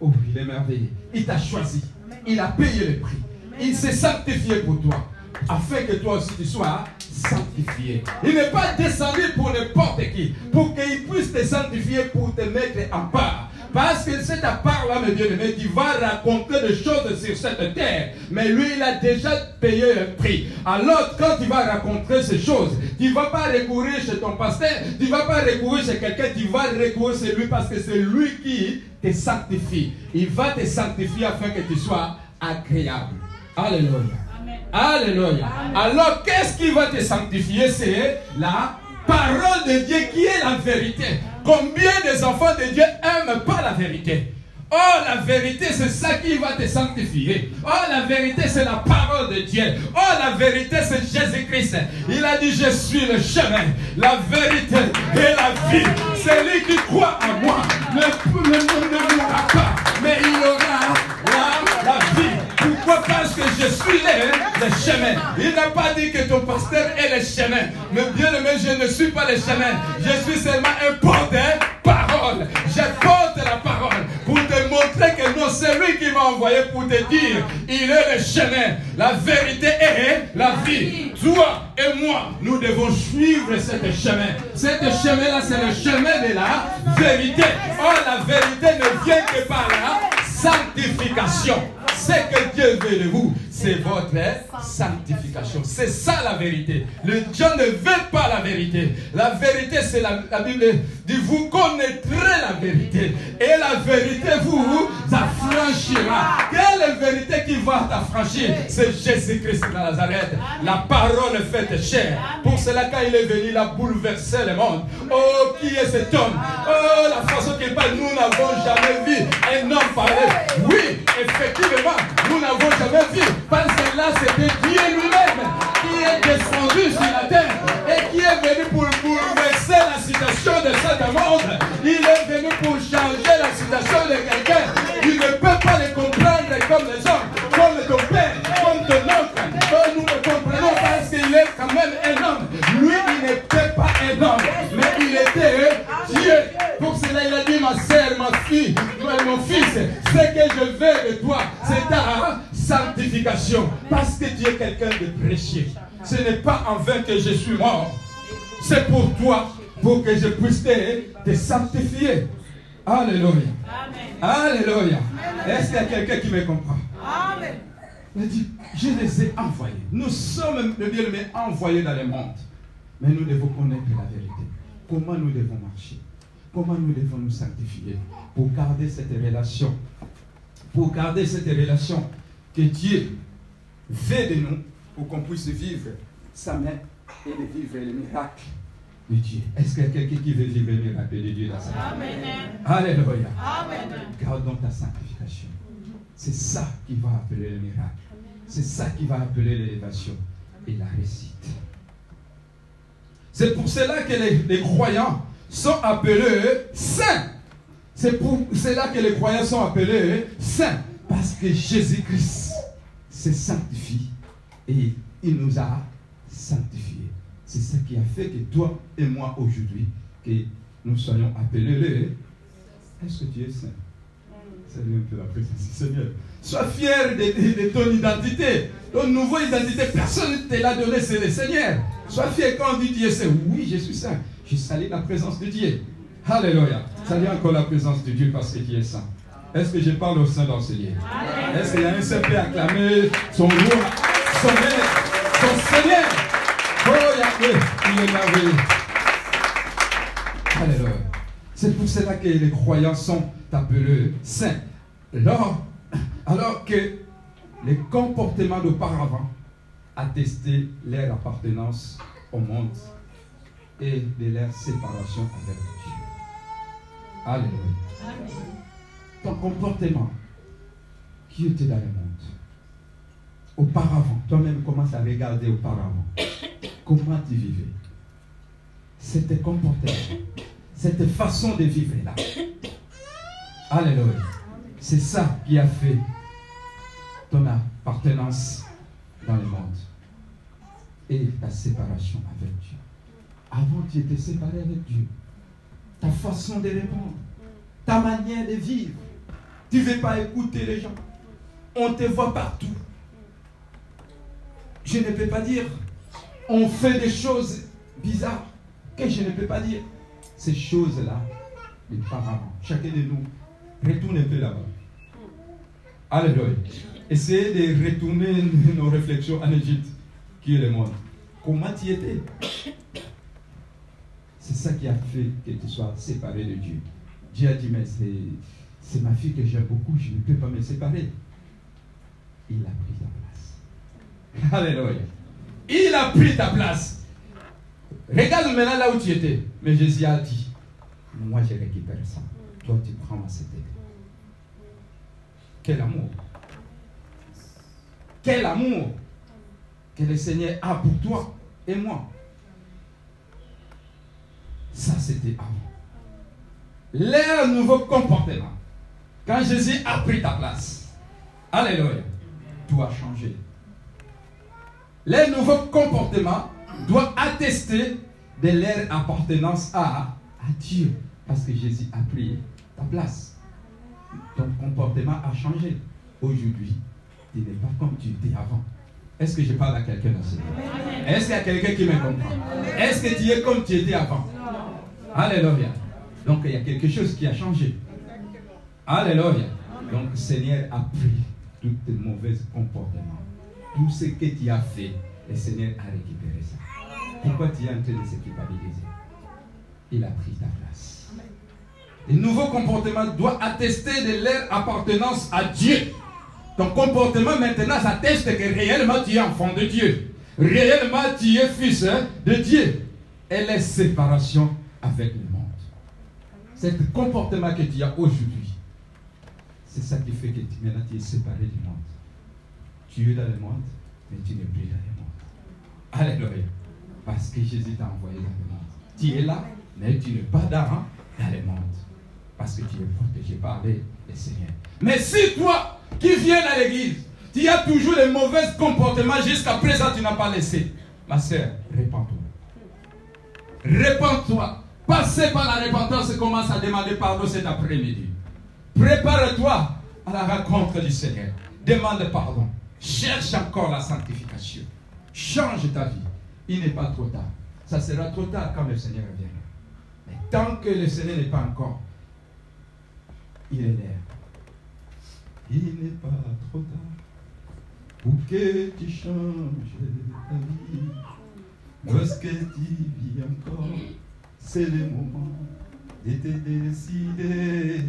Oh, il est merveilleux. Il t'a choisi. Il a payé le prix. Il s'est sanctifié pour toi, afin que toi aussi tu sois Il n'est pas descendu pour n'importe qui, pour qu'il puisse te sanctifier, pour te mettre en part. Parce que cette part là mes bien-aimés, qui va raconter des choses sur cette terre. Mais lui, il a déjà payé un prix. Alors, quand il va raconter ces choses, tu ne vas pas recourir chez ton pasteur, tu ne vas pas recourir chez quelqu'un, tu vas recourir chez lui parce que c'est lui qui te sanctifie. Il va te sanctifier afin que tu sois agréable. Alléluia. Alléluia. Alors, qu'est-ce qui va te sanctifier? C'est la parole de Dieu qui est la vérité. Combien des enfants de Dieu aiment pas la vérité? Oh, la vérité, c'est ça qui va te sanctifier. Oh, la vérité, c'est la parole de Dieu. Oh, la vérité, c'est Jésus-Christ. Il a dit, je suis le chemin, la vérité et la vie. C'est lui qui croit en moi. Ne, mourra pas, mais il aura. Pourquoi Parce que je suis le, le chemin. Il n'a pas dit que ton pasteur est le chemin. Mais bien aimé, je ne suis pas le chemin. Je suis seulement un porte-parole. Je porte la parole pour te montrer que non, c'est lui qui m'a envoyé pour te dire, il est le chemin, la vérité est la vie. Toi et moi, nous devons suivre ce chemin. Ce chemin-là, c'est le chemin de la vérité. Or, la vérité ne vient que par la sanctification. Ce que Dieu veut de vous, c'est votre sanctification. C'est ça la vérité. Le Dieu ne veut pas la vérité. La vérité, c'est la, Bible dit, vous connaîtrez la vérité. Et la vérité vous affranchira. Va t'affranchir C'est Jésus-Christ de Nazareth. La parole faite chair. Pour cela, quand il est venu, il a bouleversé le monde. Oh, qui est cet homme? Oh, la façon qu'il parle, nous n'avons jamais vu un homme parler. Oui, effectivement, nous n'avons jamais vu. Parce que là, c'était Dieu lui-même qui est descendu sur la terre et qui est venu pour bouleverser la situation de ce monde. Il est venu pour changer la situation de quelqu'un qui ne peut pas les comprendre comme les hommes, même un homme. Lui, il n'était pas un homme, mais il était Dieu. Pour cela, il a dit, ma sœur, ma fille, mon fils, ce que je veux de toi, c'est ta sanctification. Parce que tu es quelqu'un de précieux. Ce n'est pas en vain que je suis mort. C'est pour toi, pour que je puisse te, sanctifier. Alléluia. Alléluia. Est-ce qu'il y a quelqu'un qui me comprend? Amen. Il dit, je les ai envoyés. Nous sommes, le bien aimé, envoyés dans le monde. Mais nous devons connaître la vérité. Comment nous devons marcher? Comment nous devons nous sanctifier pour garder cette relation? Pour garder cette relation que Dieu fait de nous pour qu'on puisse vivre sa main et de vivre les miracles de Dieu. Est-ce qu'il y a quelqu'un qui veut vivre les miracles de Dieu dans sa vie? Alléluia. Amen. Gardons ta sanctification. C'est ça qui va appeler le miracle. C'est ça qui va appeler l'élévation et la réussite. C'est pour cela que les, les croyants sont appelés saints. C'est pour cela que les croyants sont appelés saints. Parce que Jésus-Christ s'est sanctifié et il nous a sanctifiés. C'est ce qui a fait que toi et moi aujourd'hui, que nous soyons appelés Est-ce que tu es saint? Salut un peu la présence du Seigneur. Sois fier de, ton identité. Ton nouvelle identité, personne ne te l'a donné, c'est le Seigneur. Sois fier quand on dit es saint. Oui, je suis saint. Je salue la présence de Dieu. Alléluia. Salue encore la présence de Dieu parce que tu es saint. Est-ce que je parle au sein d'enseigner? Est-ce qu'il y a un seul qui acclamer son roi, son maître, son Seigneur? Oh Yahweh, il est merveilleux. Alléluia. C'est pour cela que les croyants sont appelés saints. Alors, alors que les comportements d'auparavant attestaient leur appartenance au monde et de leur séparation avec Dieu. Alléluia. Amen ton comportement qui était dans le monde. Auparavant, toi-même commence à regarder auparavant? Comment tu vivais? C'était comportement, cette façon de vivre là. Alléluia. C'est ça qui a fait ton appartenance dans le monde et ta séparation avec Dieu. Avant, tu étais séparé avec Dieu. Ta façon de répondre, ta manière de vivre, tu ne veux pas écouter les gens. On te voit partout. Je ne peux pas dire. On fait des choses bizarres que je ne peux pas dire. Ces choses-là, les parents, chacun de nous, retourne un peu là-bas. Alléluia. Essayez de retourner nos réflexions en Égypte, qui est le monde. Comment tu étais? C'est ça qui a fait que tu sois séparé de Dieu. Dieu a dit, mais c'est ma fille que j'aime beaucoup, je ne peux pas me séparer. Il a pris ta place. Alléluia. Il a pris ta place. Regarde maintenant là où tu étais. Mais Jésus a dit, moi je récupère ça. Toi tu prends ma CT. Quel amour. Quel amour que le Seigneur a pour toi et moi. Ça, c'était avant. Leur nouveau comportement. Quand Jésus a pris ta place. Alléluia. Tout a changé. Les nouveaux comportements doivent attester de leur appartenance à, à Dieu. Parce que Jésus a pris ta place. Ton comportement a changé. Aujourd'hui, tu n'es pas comme tu étais avant. Est-ce que je parle à quelqu'un aussi Est-ce qu'il y a quelqu'un qui me comprend? Est-ce que tu es comme tu étais avant? Alléluia. Donc il y a quelque chose qui a changé. Alléluia. Donc le Seigneur a pris tous tes mauvais comportements. Tout ce que tu as fait, le Seigneur a récupéré ça. Pourquoi tu es en train de se culpabiliser? Il a pris ta place. Le nouveau comportement doit attester de leur appartenance à Dieu. Ton comportement maintenant atteste que réellement tu es enfant de Dieu. Réellement tu es fils hein, de Dieu. Et la séparation avec le monde. C'est le comportement que tu as aujourd'hui. C'est ça qui fait que tu, maintenant tu es séparé du monde. Tu es dans le monde, mais tu n'es plus dans le monde. Alléluia. Parce que Jésus t'a envoyé dans le monde. Tu es là, mais tu n'es pas dans, dans le monde. Parce que tu es protégé par le Seigneur. Mais si toi, qui viens à l'église, tu as toujours les mauvais comportements jusqu'à présent, tu n'as pas laissé. Ma soeur, répands-toi. Répands-toi. Passez par la repentance et commence à demander pardon cet après-midi. Prépare-toi à la rencontre du Seigneur. Demande pardon. Cherche encore la sanctification. Change ta vie. Il n'est pas trop tard. Ça sera trop tard quand le Seigneur reviendra. Mais tant que le Seigneur n'est pas encore, il est. Il n'est pas trop tard pour que tu changes ta vie. Lorsque tu vis encore, c'est le moment de te décider.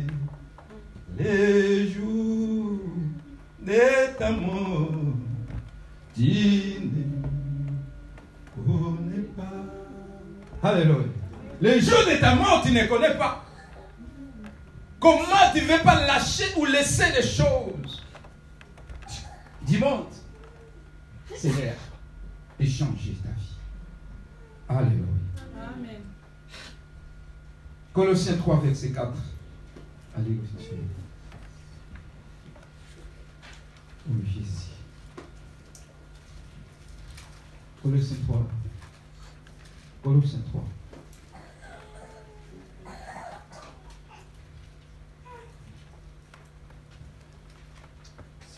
Les jours de ta mort, tu ne connais pas. Alléluia. Les jours de ta mort, tu ne connais pas. Comment tu ne veux pas lâcher ou laisser les choses? Dis-moi, Seigneur, et changer ta vie. Alléluia. Amen. Colossiens 3, verset 4. Allez, Oui, Jésus. Colossiens 3. Colossiens 3.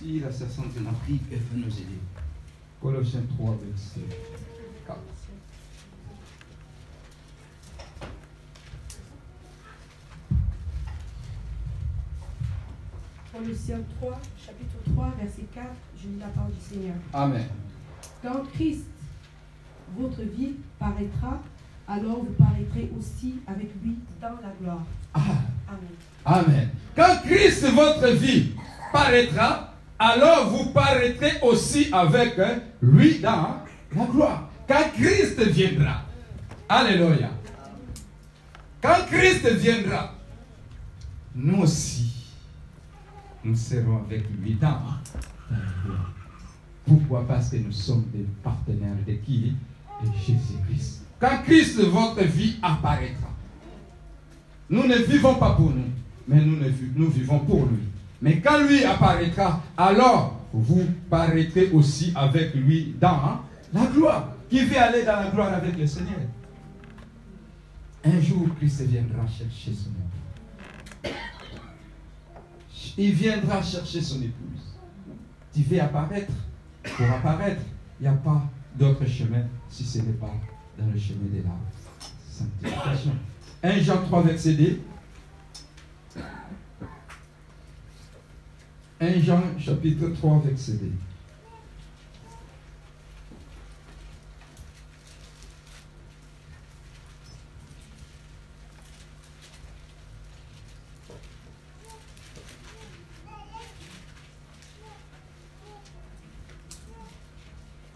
Si la servante de l'Afrique, veut nous aider. Colossiens 3, verset 4. Colossiens 3, chapitre 3, verset 4, je lis la parole du Seigneur. Amen. Quand Christ, votre vie, paraîtra, alors vous paraîtrez aussi avec lui dans la gloire. Ah. Amen. Amen. Quand Christ, votre vie, paraîtra, alors vous paraîtrez aussi avec lui dans la gloire. Quand Christ viendra, Alléluia. Quand Christ viendra, nous aussi, nous serons avec lui dans la gloire. Pourquoi? Parce que nous sommes des partenaires de qui? De Jésus-Christ. Quand Christ, votre vie apparaîtra, nous ne vivons pas pour nous, mais nous, nous vivons pour lui. Mais quand lui apparaîtra, alors vous paraîtrez aussi avec lui dans la gloire. Qui veut aller dans la gloire avec le Seigneur Un jour, Christ viendra chercher son épouse. Il viendra chercher son épouse. Tu veux apparaître Pour apparaître, il n'y a pas d'autre chemin si ce n'est pas dans le chemin de la sanctification. 1 Jean 3, verset 2. 1 1 Jean chapitre 3, verset 2.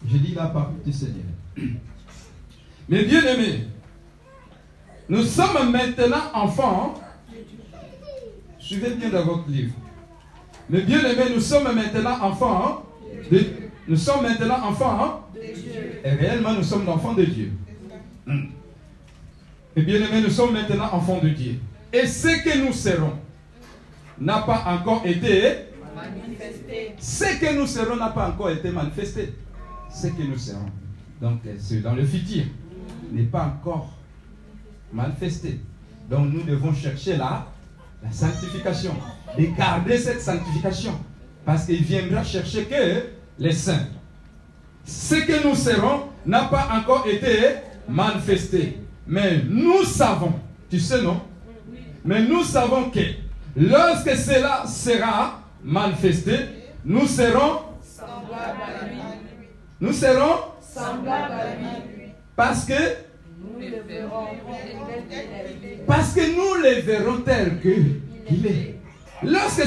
Je lis la parole du Seigneur. Mais bien aimés, nous sommes maintenant enfants. Suivez bien dans votre livre. Mais bien aimés, nous sommes maintenant enfants. de- nous sommes maintenant enfants. Et réellement, nous sommes enfants de Dieu. Hmm. Et bien aimés, nous sommes maintenant enfants de Dieu. Et ce que nous serons n'a pas encore été ce que nous serons n'a pas encore été manifesté. Ce que nous serons. Donc, c'est dans le futur n'est pas encore manifesté. Donc, nous devons chercher la, la sanctification. Et garder cette sanctification. Parce qu'il viendra chercher que les saints. Ce que nous serons n'a pas encore été manifesté. Mais nous savons, tu sais non? Mais nous savons que lorsque cela sera manifesté, nous serons, nous serons, Semblable à lui. parce que, Nous le verrons qu'il parce que nous les verrons tel que il est. Lorsque,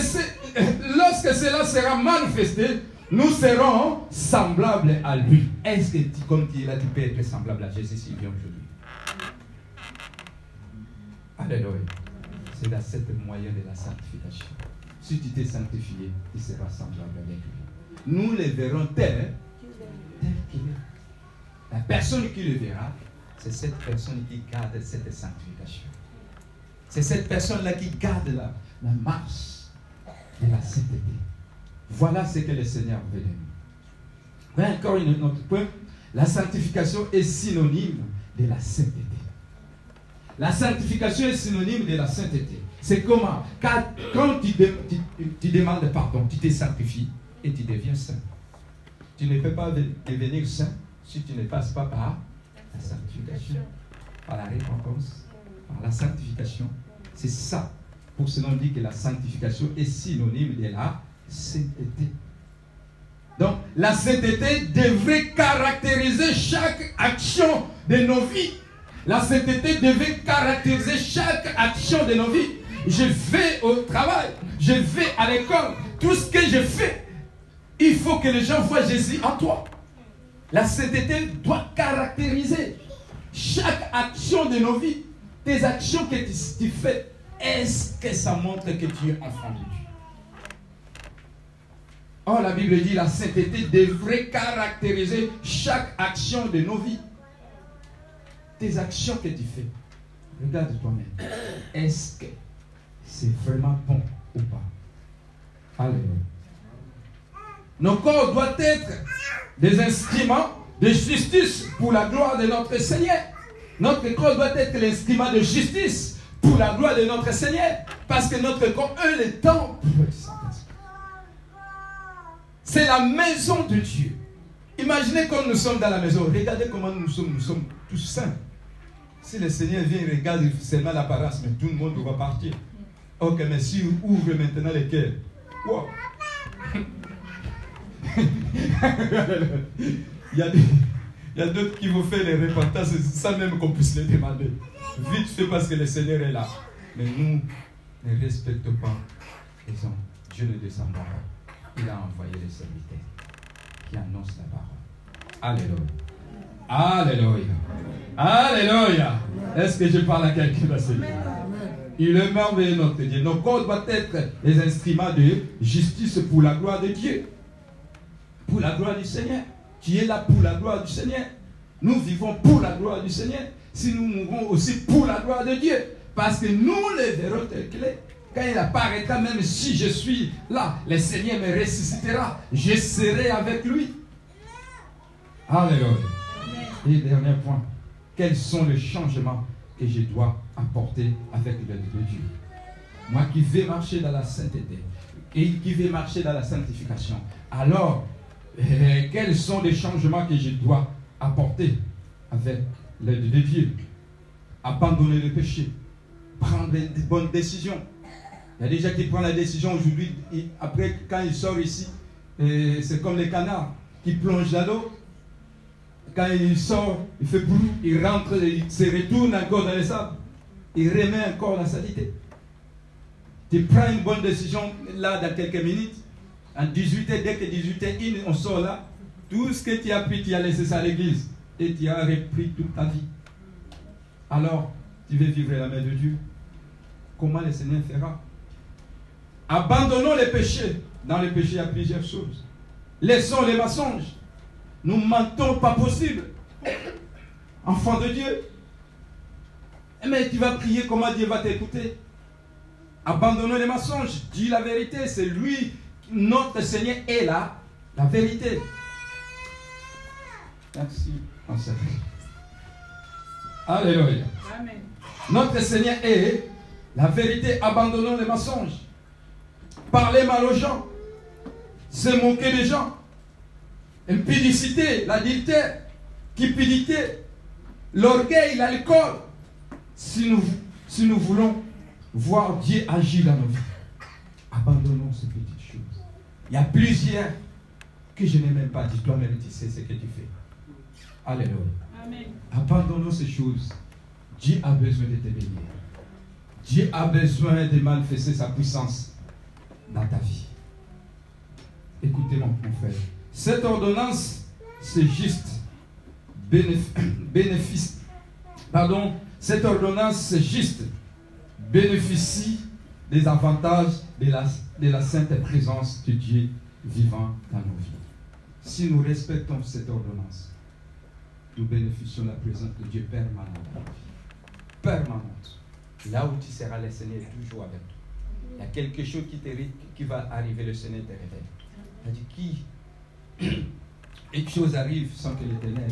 cela sera manifesté, nous serons semblables à lui. Est-ce que, tu- comme tu es là, tu peux être semblable à Jésus s'il vient aujourd'hui? Alléluia. C'est dans cette moyen de la sanctification. Si tu t'es sanctifié, tu seras semblable avec lui. Nous les verrons tel, tel qu'il est. La personne qui le verra, c'est cette personne qui garde cette sanctification. C'est cette personne-là qui garde la, la marche de la sainteté. Voilà ce que le Seigneur veut de nous. Voilà encore une autre point. La sanctification est synonyme de la sainteté. La sanctification est synonyme de la sainteté. C'est comment? Quand, quand tu, de- tu- tu demandes pardon, tu te sanctifies et tu deviens saint. Tu ne peux pas de- devenir saint si tu ne passes pas par la sanctification, par la repentance, par la sanctification. C'est ça. Pour cela, on dit que la sanctification est synonyme de la sainteté. Donc, la sainteté devrait caractériser chaque action de nos vies. La sainteté devait caractériser chaque action de nos vies. Je vais au travail, je vais à l'école, tout ce que je fais, il faut que les gens voient Jésus en toi. La sainteté doit caractériser chaque action de nos vies. Tes actions que tu, tu fais, est-ce que ça montre que tu es enfant de Dieu? Or, la Bible dit la sainteté devrait caractériser chaque action de nos vies. Tes actions que tu fais, regarde toi-même. Est-ce que c'est vraiment bon ou pas? Alléluia. Nos corps doivent être des instruments de justice pour la gloire de notre Seigneur. Notre corps doit être l'instrument de justice pour la gloire de notre Seigneur. Parce que notre corps est le temple. C'est la maison de Dieu. Imaginez comme nous sommes dans la maison. Regardez comment nous sommes. Nous sommes tous saints. Si le Seigneur vient regarde seulement l'apparence, mais tout le monde va partir. Ok, mais si ouvre maintenant les cœurs. Wow. il y a d'autres qui vont faire les repentances sans même qu'on puisse les demander. Vite fait parce que le Seigneur est là. Mais nous ne respectons pas les hommes. Dieu ne descend pas. Il a envoyé les serviteurs qui annoncent la parole. Alléluia. Alléluia. Alléluia. Est-ce que je parle à quelqu'un dans ce? Il est merveilleux notre Dieu. Nos corps doivent être les instruments de justice pour la gloire de Dieu. Pour la gloire du Seigneur. Tu es là pour la gloire du Seigneur. Nous vivons pour la gloire du Seigneur. Si nous mourons aussi pour la gloire de Dieu. Parce que nous les verrons tel qu'il est. Quand il apparaîtra, même si je suis là, le Seigneur me ressuscitera. Je serai avec lui. Alléluia. Et dernier point. Quels sont les changements que je dois apporter avec l'aide de Dieu? Moi qui vais marcher dans la sainteté et qui vais marcher dans la sanctification. Alors, euh, quels sont les changements que je dois apporter avec l'aide de Dieu Abandonner le péché, prendre des bonnes décisions, Il y a des gens qui prennent la décision aujourd'hui, après, quand ils sortent ici, c'est comme les canards qui plongent dans l'eau. Quand il sort, il fait brou, il rentre, il se retourne encore dans les sables. Il remet encore la saleté. Tu prends une bonne décision là dans quelques minutes. En 18h, dès que 18h, on sort là. Tout ce que tu as pris, tu as laissé ça à l'église. Et tu as repris toute ta vie. Alors, tu veux vivre la main de Dieu. Comment le Seigneur fera? Abandonnons les péchés. Dans les péchés, il y a plusieurs choses. Laissons les mensonges. Nous mentons pas possible. Enfant de Dieu. Mais tu vas prier, comment Dieu va t'écouter Abandonnons les mensonges. Dis la vérité. C'est lui, notre Seigneur est là. La vérité. Merci. Alléluia. Amen. Notre Seigneur est la vérité. Abandonnons les mensonges. Parler mal aux gens. Se moquer des gens. Impudicité, l'adultère, cupidité, l'orgueil, l'alcool. Si nous, si nous voulons voir Dieu agir dans nos vies, abandonnons ces petites choses. Il y a plusieurs que je n'ai même pas dit. Toi-même, tu sais ce que tu fais. Alléluia. Amen. Abandonnons ces choses. Dieu a besoin de te bénir. Dieu a besoin de manifester sa puissance dans ta vie. Écoutez-moi, mon frère. Cette ordonnance, c'est juste bénéfice. Pardon, cette ordonnance, c'est juste bénéficie des avantages de la, de la sainte présence de Dieu vivant dans nos vies. Si nous respectons cette ordonnance, nous bénéficions de la présence de Dieu permanente. Permanente. Là où tu seras, le Seigneur est toujours avec toi. Il y a quelque chose qui, va arriver, le Seigneur te révèle. Dit qui une chose arrive sans que l'Éternel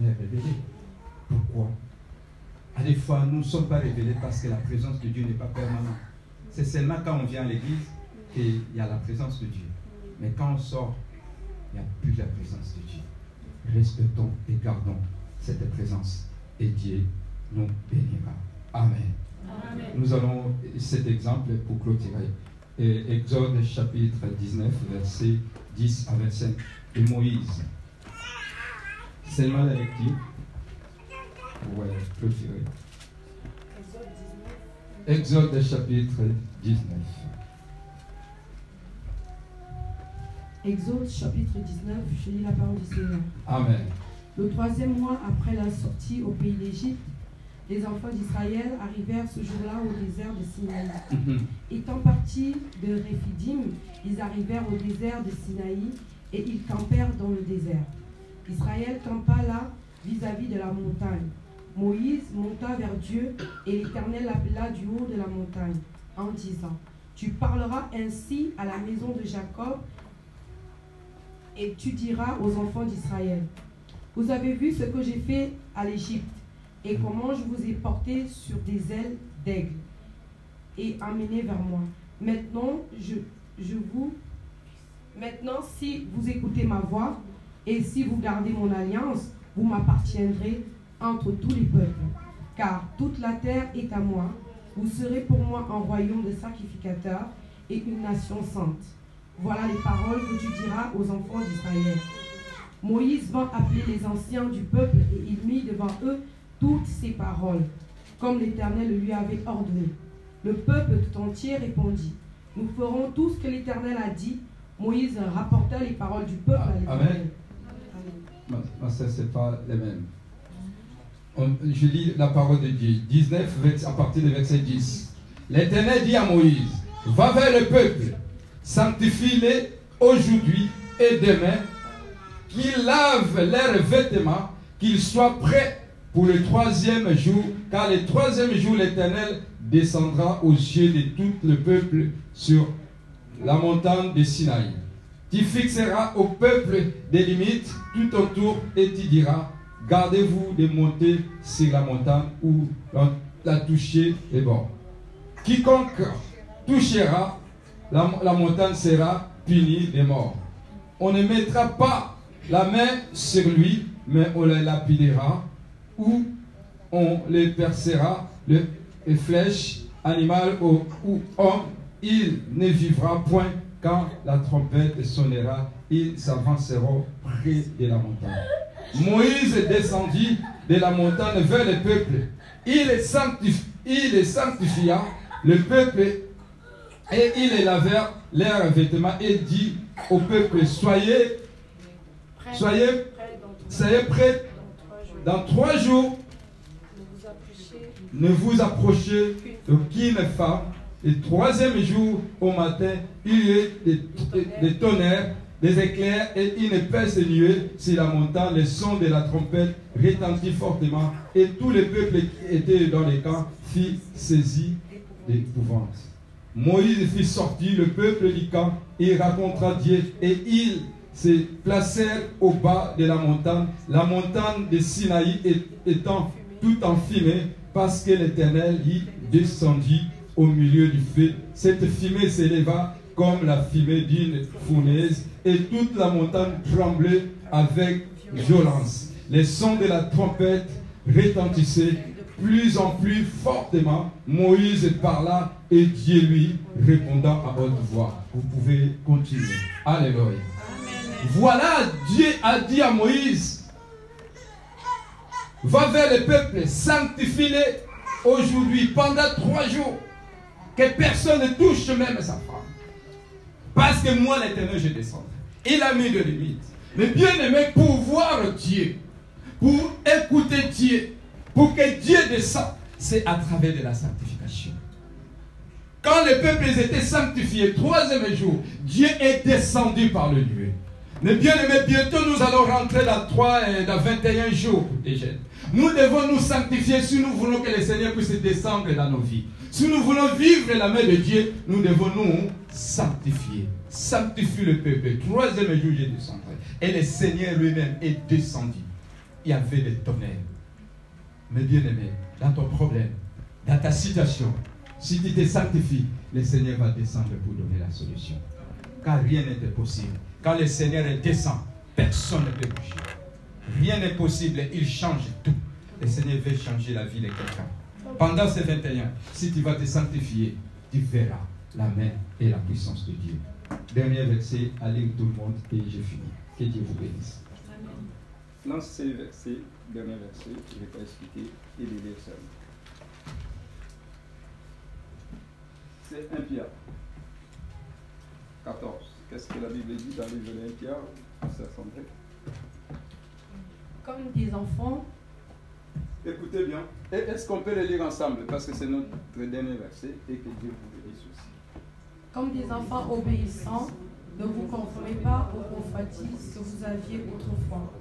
l'ait révélé. Pourquoi? À des fois, nous ne sommes pas révélés parce que la présence de Dieu n'est pas permanente. C'est seulement quand on vient à l'église qu'il y a la présence de Dieu. Mais quand on sort, il n'y a plus la présence de Dieu. Respectons et gardons cette présence et Dieu nous bénira. Amen. Amen. Nous allons cet exemple pour clôturer. Exode chapitre 19, verset 10 à 25. Et Moïse. Seulement la lecture. Ouais, clôturer. Exode chapitre 19. Exode chapitre 19, je lis la parole du Seigneur. Amen. Le troisième mois après la sortie au pays d'Égypte, les enfants d'Israël arrivèrent ce jour-là au désert de Sinaï. Mhm. Étant partis de Réphidim, ils arrivèrent au désert de Sinaï et ils campèrent dans le désert. Israël campa là vis-à-vis de la montagne. Moïse monta vers Dieu et l'Éternel l'appela du haut de la montagne en disant, Tu parleras ainsi à la maison de Jacob et tu diras aux enfants d'Israël, Vous avez vu ce que j'ai fait à l'Égypte et comment je vous ai porté sur des ailes d'aigle et amené vers moi. Maintenant, je, vous Maintenant, si vous écoutez ma voix et si vous gardez mon alliance, vous m'appartiendrez entre tous les peuples. Car toute la terre est à moi. Vous serez pour moi un royaume de sacrificateurs et une nation sainte. Voilà les paroles que tu diras aux enfants d'Israël. Moïse vint appeler les anciens du peuple et il mit devant eux toutes ces paroles, comme l'Éternel lui avait ordonné. Le peuple tout entier répondit, nous ferons tout ce que l'Éternel a dit. Moïse rapporta les paroles du peuple à l'Éternel. Amen. Non, ça, c'est pas les mêmes. je lis la parole de Dieu. 19, à partir du verset 10. L'Éternel dit à Moïse, va vers le peuple, sanctifie-les aujourd'hui et demain, qu'ils lavent leurs vêtements, qu'ils soient prêts pour le troisième jour, car le troisième jour, l'Éternel descendra aux yeux de tout le peuple sur la montagne de Sinaï. Tu fixeras au peuple des limites tout autour et tu diras, gardez-vous de monter sur la montagne où la toucher est bon. Quiconque touchera la, montagne sera puni de mort. On ne mettra pas la main sur lui, mais on le lapidera où on les percera les flèches animal ou, ou homme, il ne vivra point quand la trompette sonnera. Ils s'avanceront près de la montagne. Moïse descendit de la montagne vers le peuple. Il les sanctifia, le peuple, et il les lavèrent leurs vêtements et dit au peuple, soyez, soyez, soyez prêts dans trois jours. Ne vous approchez d'aucune femme. Le troisième jour au matin, il y eut des, des tonnerres, des éclairs et une épaisse nuée sur la montagne. Le son de la trompette retentit fortement et tout le peuple qui était dans les camps fit saisi d'épouvante. Moïse fit sortir le peuple du camp et rencontra Dieu et ils se placèrent au bas de la montagne, la montagne de Sinaï étant tout en fumée parce que l'Éternel y descendit au milieu du feu. Cette fumée s'éleva comme la fumée d'une fournaise et toute la montagne tremblait avec violence. Les sons de la trompette retentissaient plus en plus fortement. Moïse parla et Dieu lui répondant à haute voix. Vous pouvez continuer. Alléluia. Voilà, Dieu a dit à Moïse, va vers le peuple, sanctifie-les aujourd'hui pendant trois jours, que personne ne touche même sa femme. Parce que moi, l'éternel, je descends. Il a mis de limites. Mais bien aimé, pour voir Dieu, pour écouter Dieu, pour que Dieu descende, c'est à travers de la sanctification. Quand les peuples étaient sanctifiés, troisième jour, Dieu est descendu par le lieu. Mais bien aimé, bientôt nous allons rentrer dans 3 et dans 21 jours des jeunes. Nous devons nous sanctifier si nous voulons que le Seigneur puisse descendre dans nos vies. Si nous voulons vivre la main de Dieu, nous devons nous sanctifier. Sanctifie le peuple. Troisième jour, je descendrai. Et le Seigneur lui-même est descendu. Il y avait des tonnerres. Mais bien aimé, dans ton problème, dans ta situation, si tu te sanctifies, le Seigneur va descendre pour donner la solution. Car rien n'est impossible. Quand le Seigneur descend, personne ne peut bouger. Rien n'est possible, il change tout. Le Seigneur veut changer la vie de quelqu'un. Pendant ces 21, si tu vas te sanctifier, tu verras la main et la puissance de Dieu. Dernier verset, allez tout le monde et j'ai fini. Que Dieu vous bénisse. Lance ces versets, dernier verset, je ne vais pas expliquer, et les lire seul. C'est 1 Pierre 14. Qu'est-ce que la Bible dit dans les de 1 Pierre Comme des enfants, Écoutez bien. Est-ce qu'on peut le lire ensemble? Parce que c'est notre dernier verset et que Dieu vous bénisse aussi. comme des enfants obéissants, ne vous conformez pas aux convoitises que vous aviez autrefois,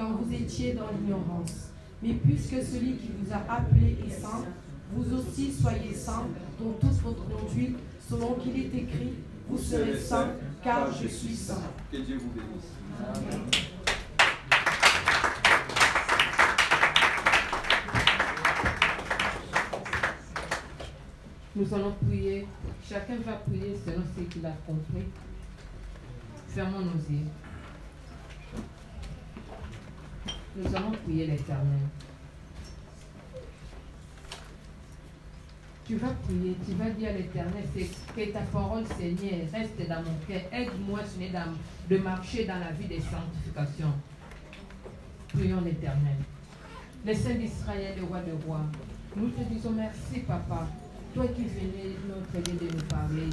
quand vous étiez dans l'ignorance. Mais puisque celui qui vous a appelé est saint, vous aussi soyez saints dans toute votre conduite, selon qu'il est écrit, vous serez saints, car je suis saint. Que Dieu vous bénisse. Nous allons prier. Chacun va prier selon ce qu'il a compris. Fermons nos yeux. Nous allons prier l'Éternel. Tu vas prier, tu vas dire à l'Éternel, que ta parole, Seigneur, reste dans mon cœur. Aide-moi, Seigneur, de marcher dans la vie des sanctifications. Prions l'Éternel. Le Saint d'Israël, le roi de rois, nous te disons merci, papa. Toi qui venais notre lieu de nous parler.